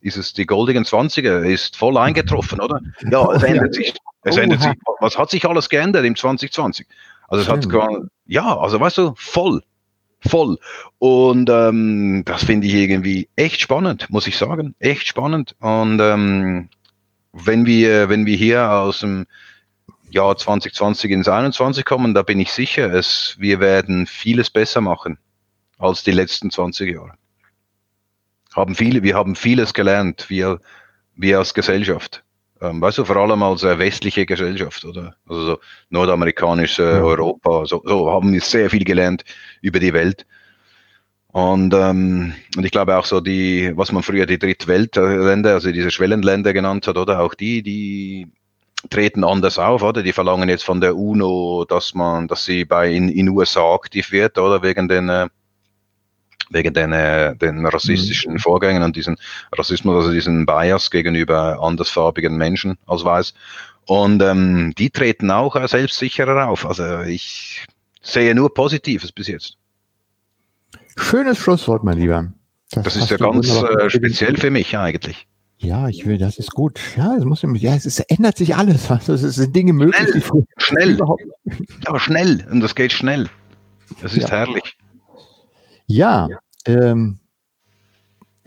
ist es die goldigen Zwanziger, ist voll eingetroffen, oder? Ja, es ändert sich. Es ändert sich. Was hat sich alles geändert im 2020? Also es hat ja, also weißt du, voll. Voll. Und ähm, das finde ich irgendwie echt spannend, muss ich sagen. Echt spannend. Und ähm, wenn wir, wenn wir hier aus dem Jahr 2020 ins 21 kommen, da bin ich sicher, es, wir werden vieles besser machen als die letzten 20 Jahre. Haben viele, wir haben vieles gelernt, wir, wir als Gesellschaft. Ähm, weißt du, vor allem als äh, westliche Gesellschaft oder also so nordamerikanische äh, Europa, so, so haben wir sehr viel gelernt über die Welt. Und, ähm, und ich glaube auch so die, was man früher die Drittweltländer, also diese Schwellenländer genannt hat, oder auch die, die treten anders auf, oder? Die verlangen jetzt von der UNO, dass man, dass sie bei in, in USA aktiv wird, oder wegen den äh, wegen den, äh, den rassistischen mhm. Vorgängen und diesen Rassismus, also diesen Bias gegenüber andersfarbigen Menschen als weiß. Und ähm, die treten auch äh, selbstsicherer auf. Also ich sehe nur Positives bis jetzt. Schönes Schlusswort, mein Lieber. Das, das ist ja ganz äh, speziell für mich eigentlich. Ja, ich will, das ist gut. Ja, es muss ja, es, ist, ändert sich alles. Also, es sind Dinge möglich, schnell. Überhaupt Aber schnell. Und das geht schnell. Das ist ja. herrlich. Ja, ähm,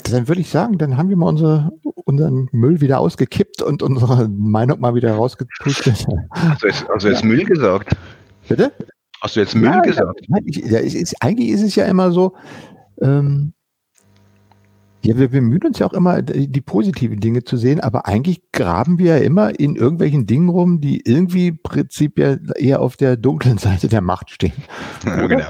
dann würde ich sagen, dann haben wir mal unsere, unseren Müll wieder ausgekippt und unsere Meinung mal wieder rausgepustet. Hast du jetzt, also jetzt Müll gesagt? Bitte? Hast du jetzt Müll ja, gesagt? Nein, ich, ja, ist, eigentlich ist es ja immer so, ähm, ja, wir bemühen uns ja auch immer, die positiven Dinge zu sehen, aber eigentlich graben wir ja immer in irgendwelchen Dingen rum, die irgendwie prinzipiell eher auf der dunklen Seite der Macht stehen. Ja, genau.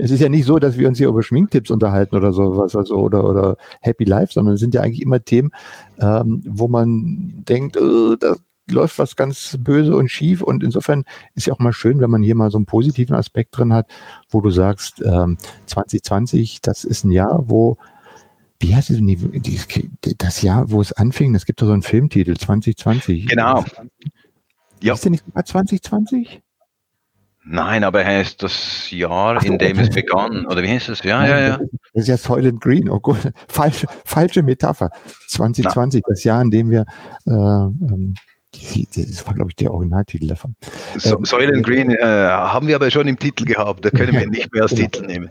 Es ist ja nicht so, dass wir uns hier über Schminktipps unterhalten oder sowas, also oder, oder Happy Life, sondern es sind ja eigentlich immer Themen, ähm, wo man denkt, äh, da läuft was ganz böse und schief. Und insofern ist ja auch mal schön, wenn man hier mal so einen positiven Aspekt drin hat, wo du sagst, ähm, 2020, das ist ein Jahr, wo wie heißt es, das Jahr, wo es anfing, es gibt doch so einen Filmtitel, 2020. Genau. Ja. Ist der nicht sogar 2020? Nein, aber er heißt das Jahr, so, in dem okay. es begann. Oder wie heißt es? Ja, ja, ja. Das ist ja Soylent Green. Oh gut, falsche, falsche Metapher. 2020, Na. das Jahr, in dem wir äh, ähm, das war, glaube ich, der Originaltitel davon. So, ähm, Soylent Green äh, haben wir aber schon im Titel gehabt. Da können wir nicht mehr als genau. Titel nehmen.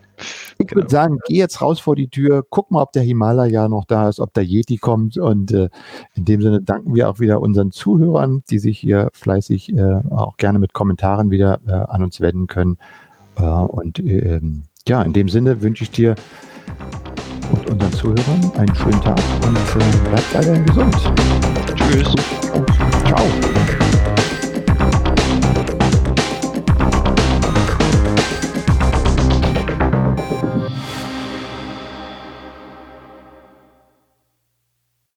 Ich genau. würde sagen, geh jetzt raus vor die Tür, guck mal, ob der Himalaya noch da ist, ob der Yeti kommt. Und äh, in dem Sinne danken wir auch wieder unseren Zuhörern, die sich hier fleißig äh, auch gerne mit Kommentaren wieder äh, an uns wenden können. Äh, und ähm, ja, in dem Sinne wünsche ich dir und unseren Zuhörern einen schönen Tag und äh, bleibt weiterhin gesund. Tschüss. Tchau.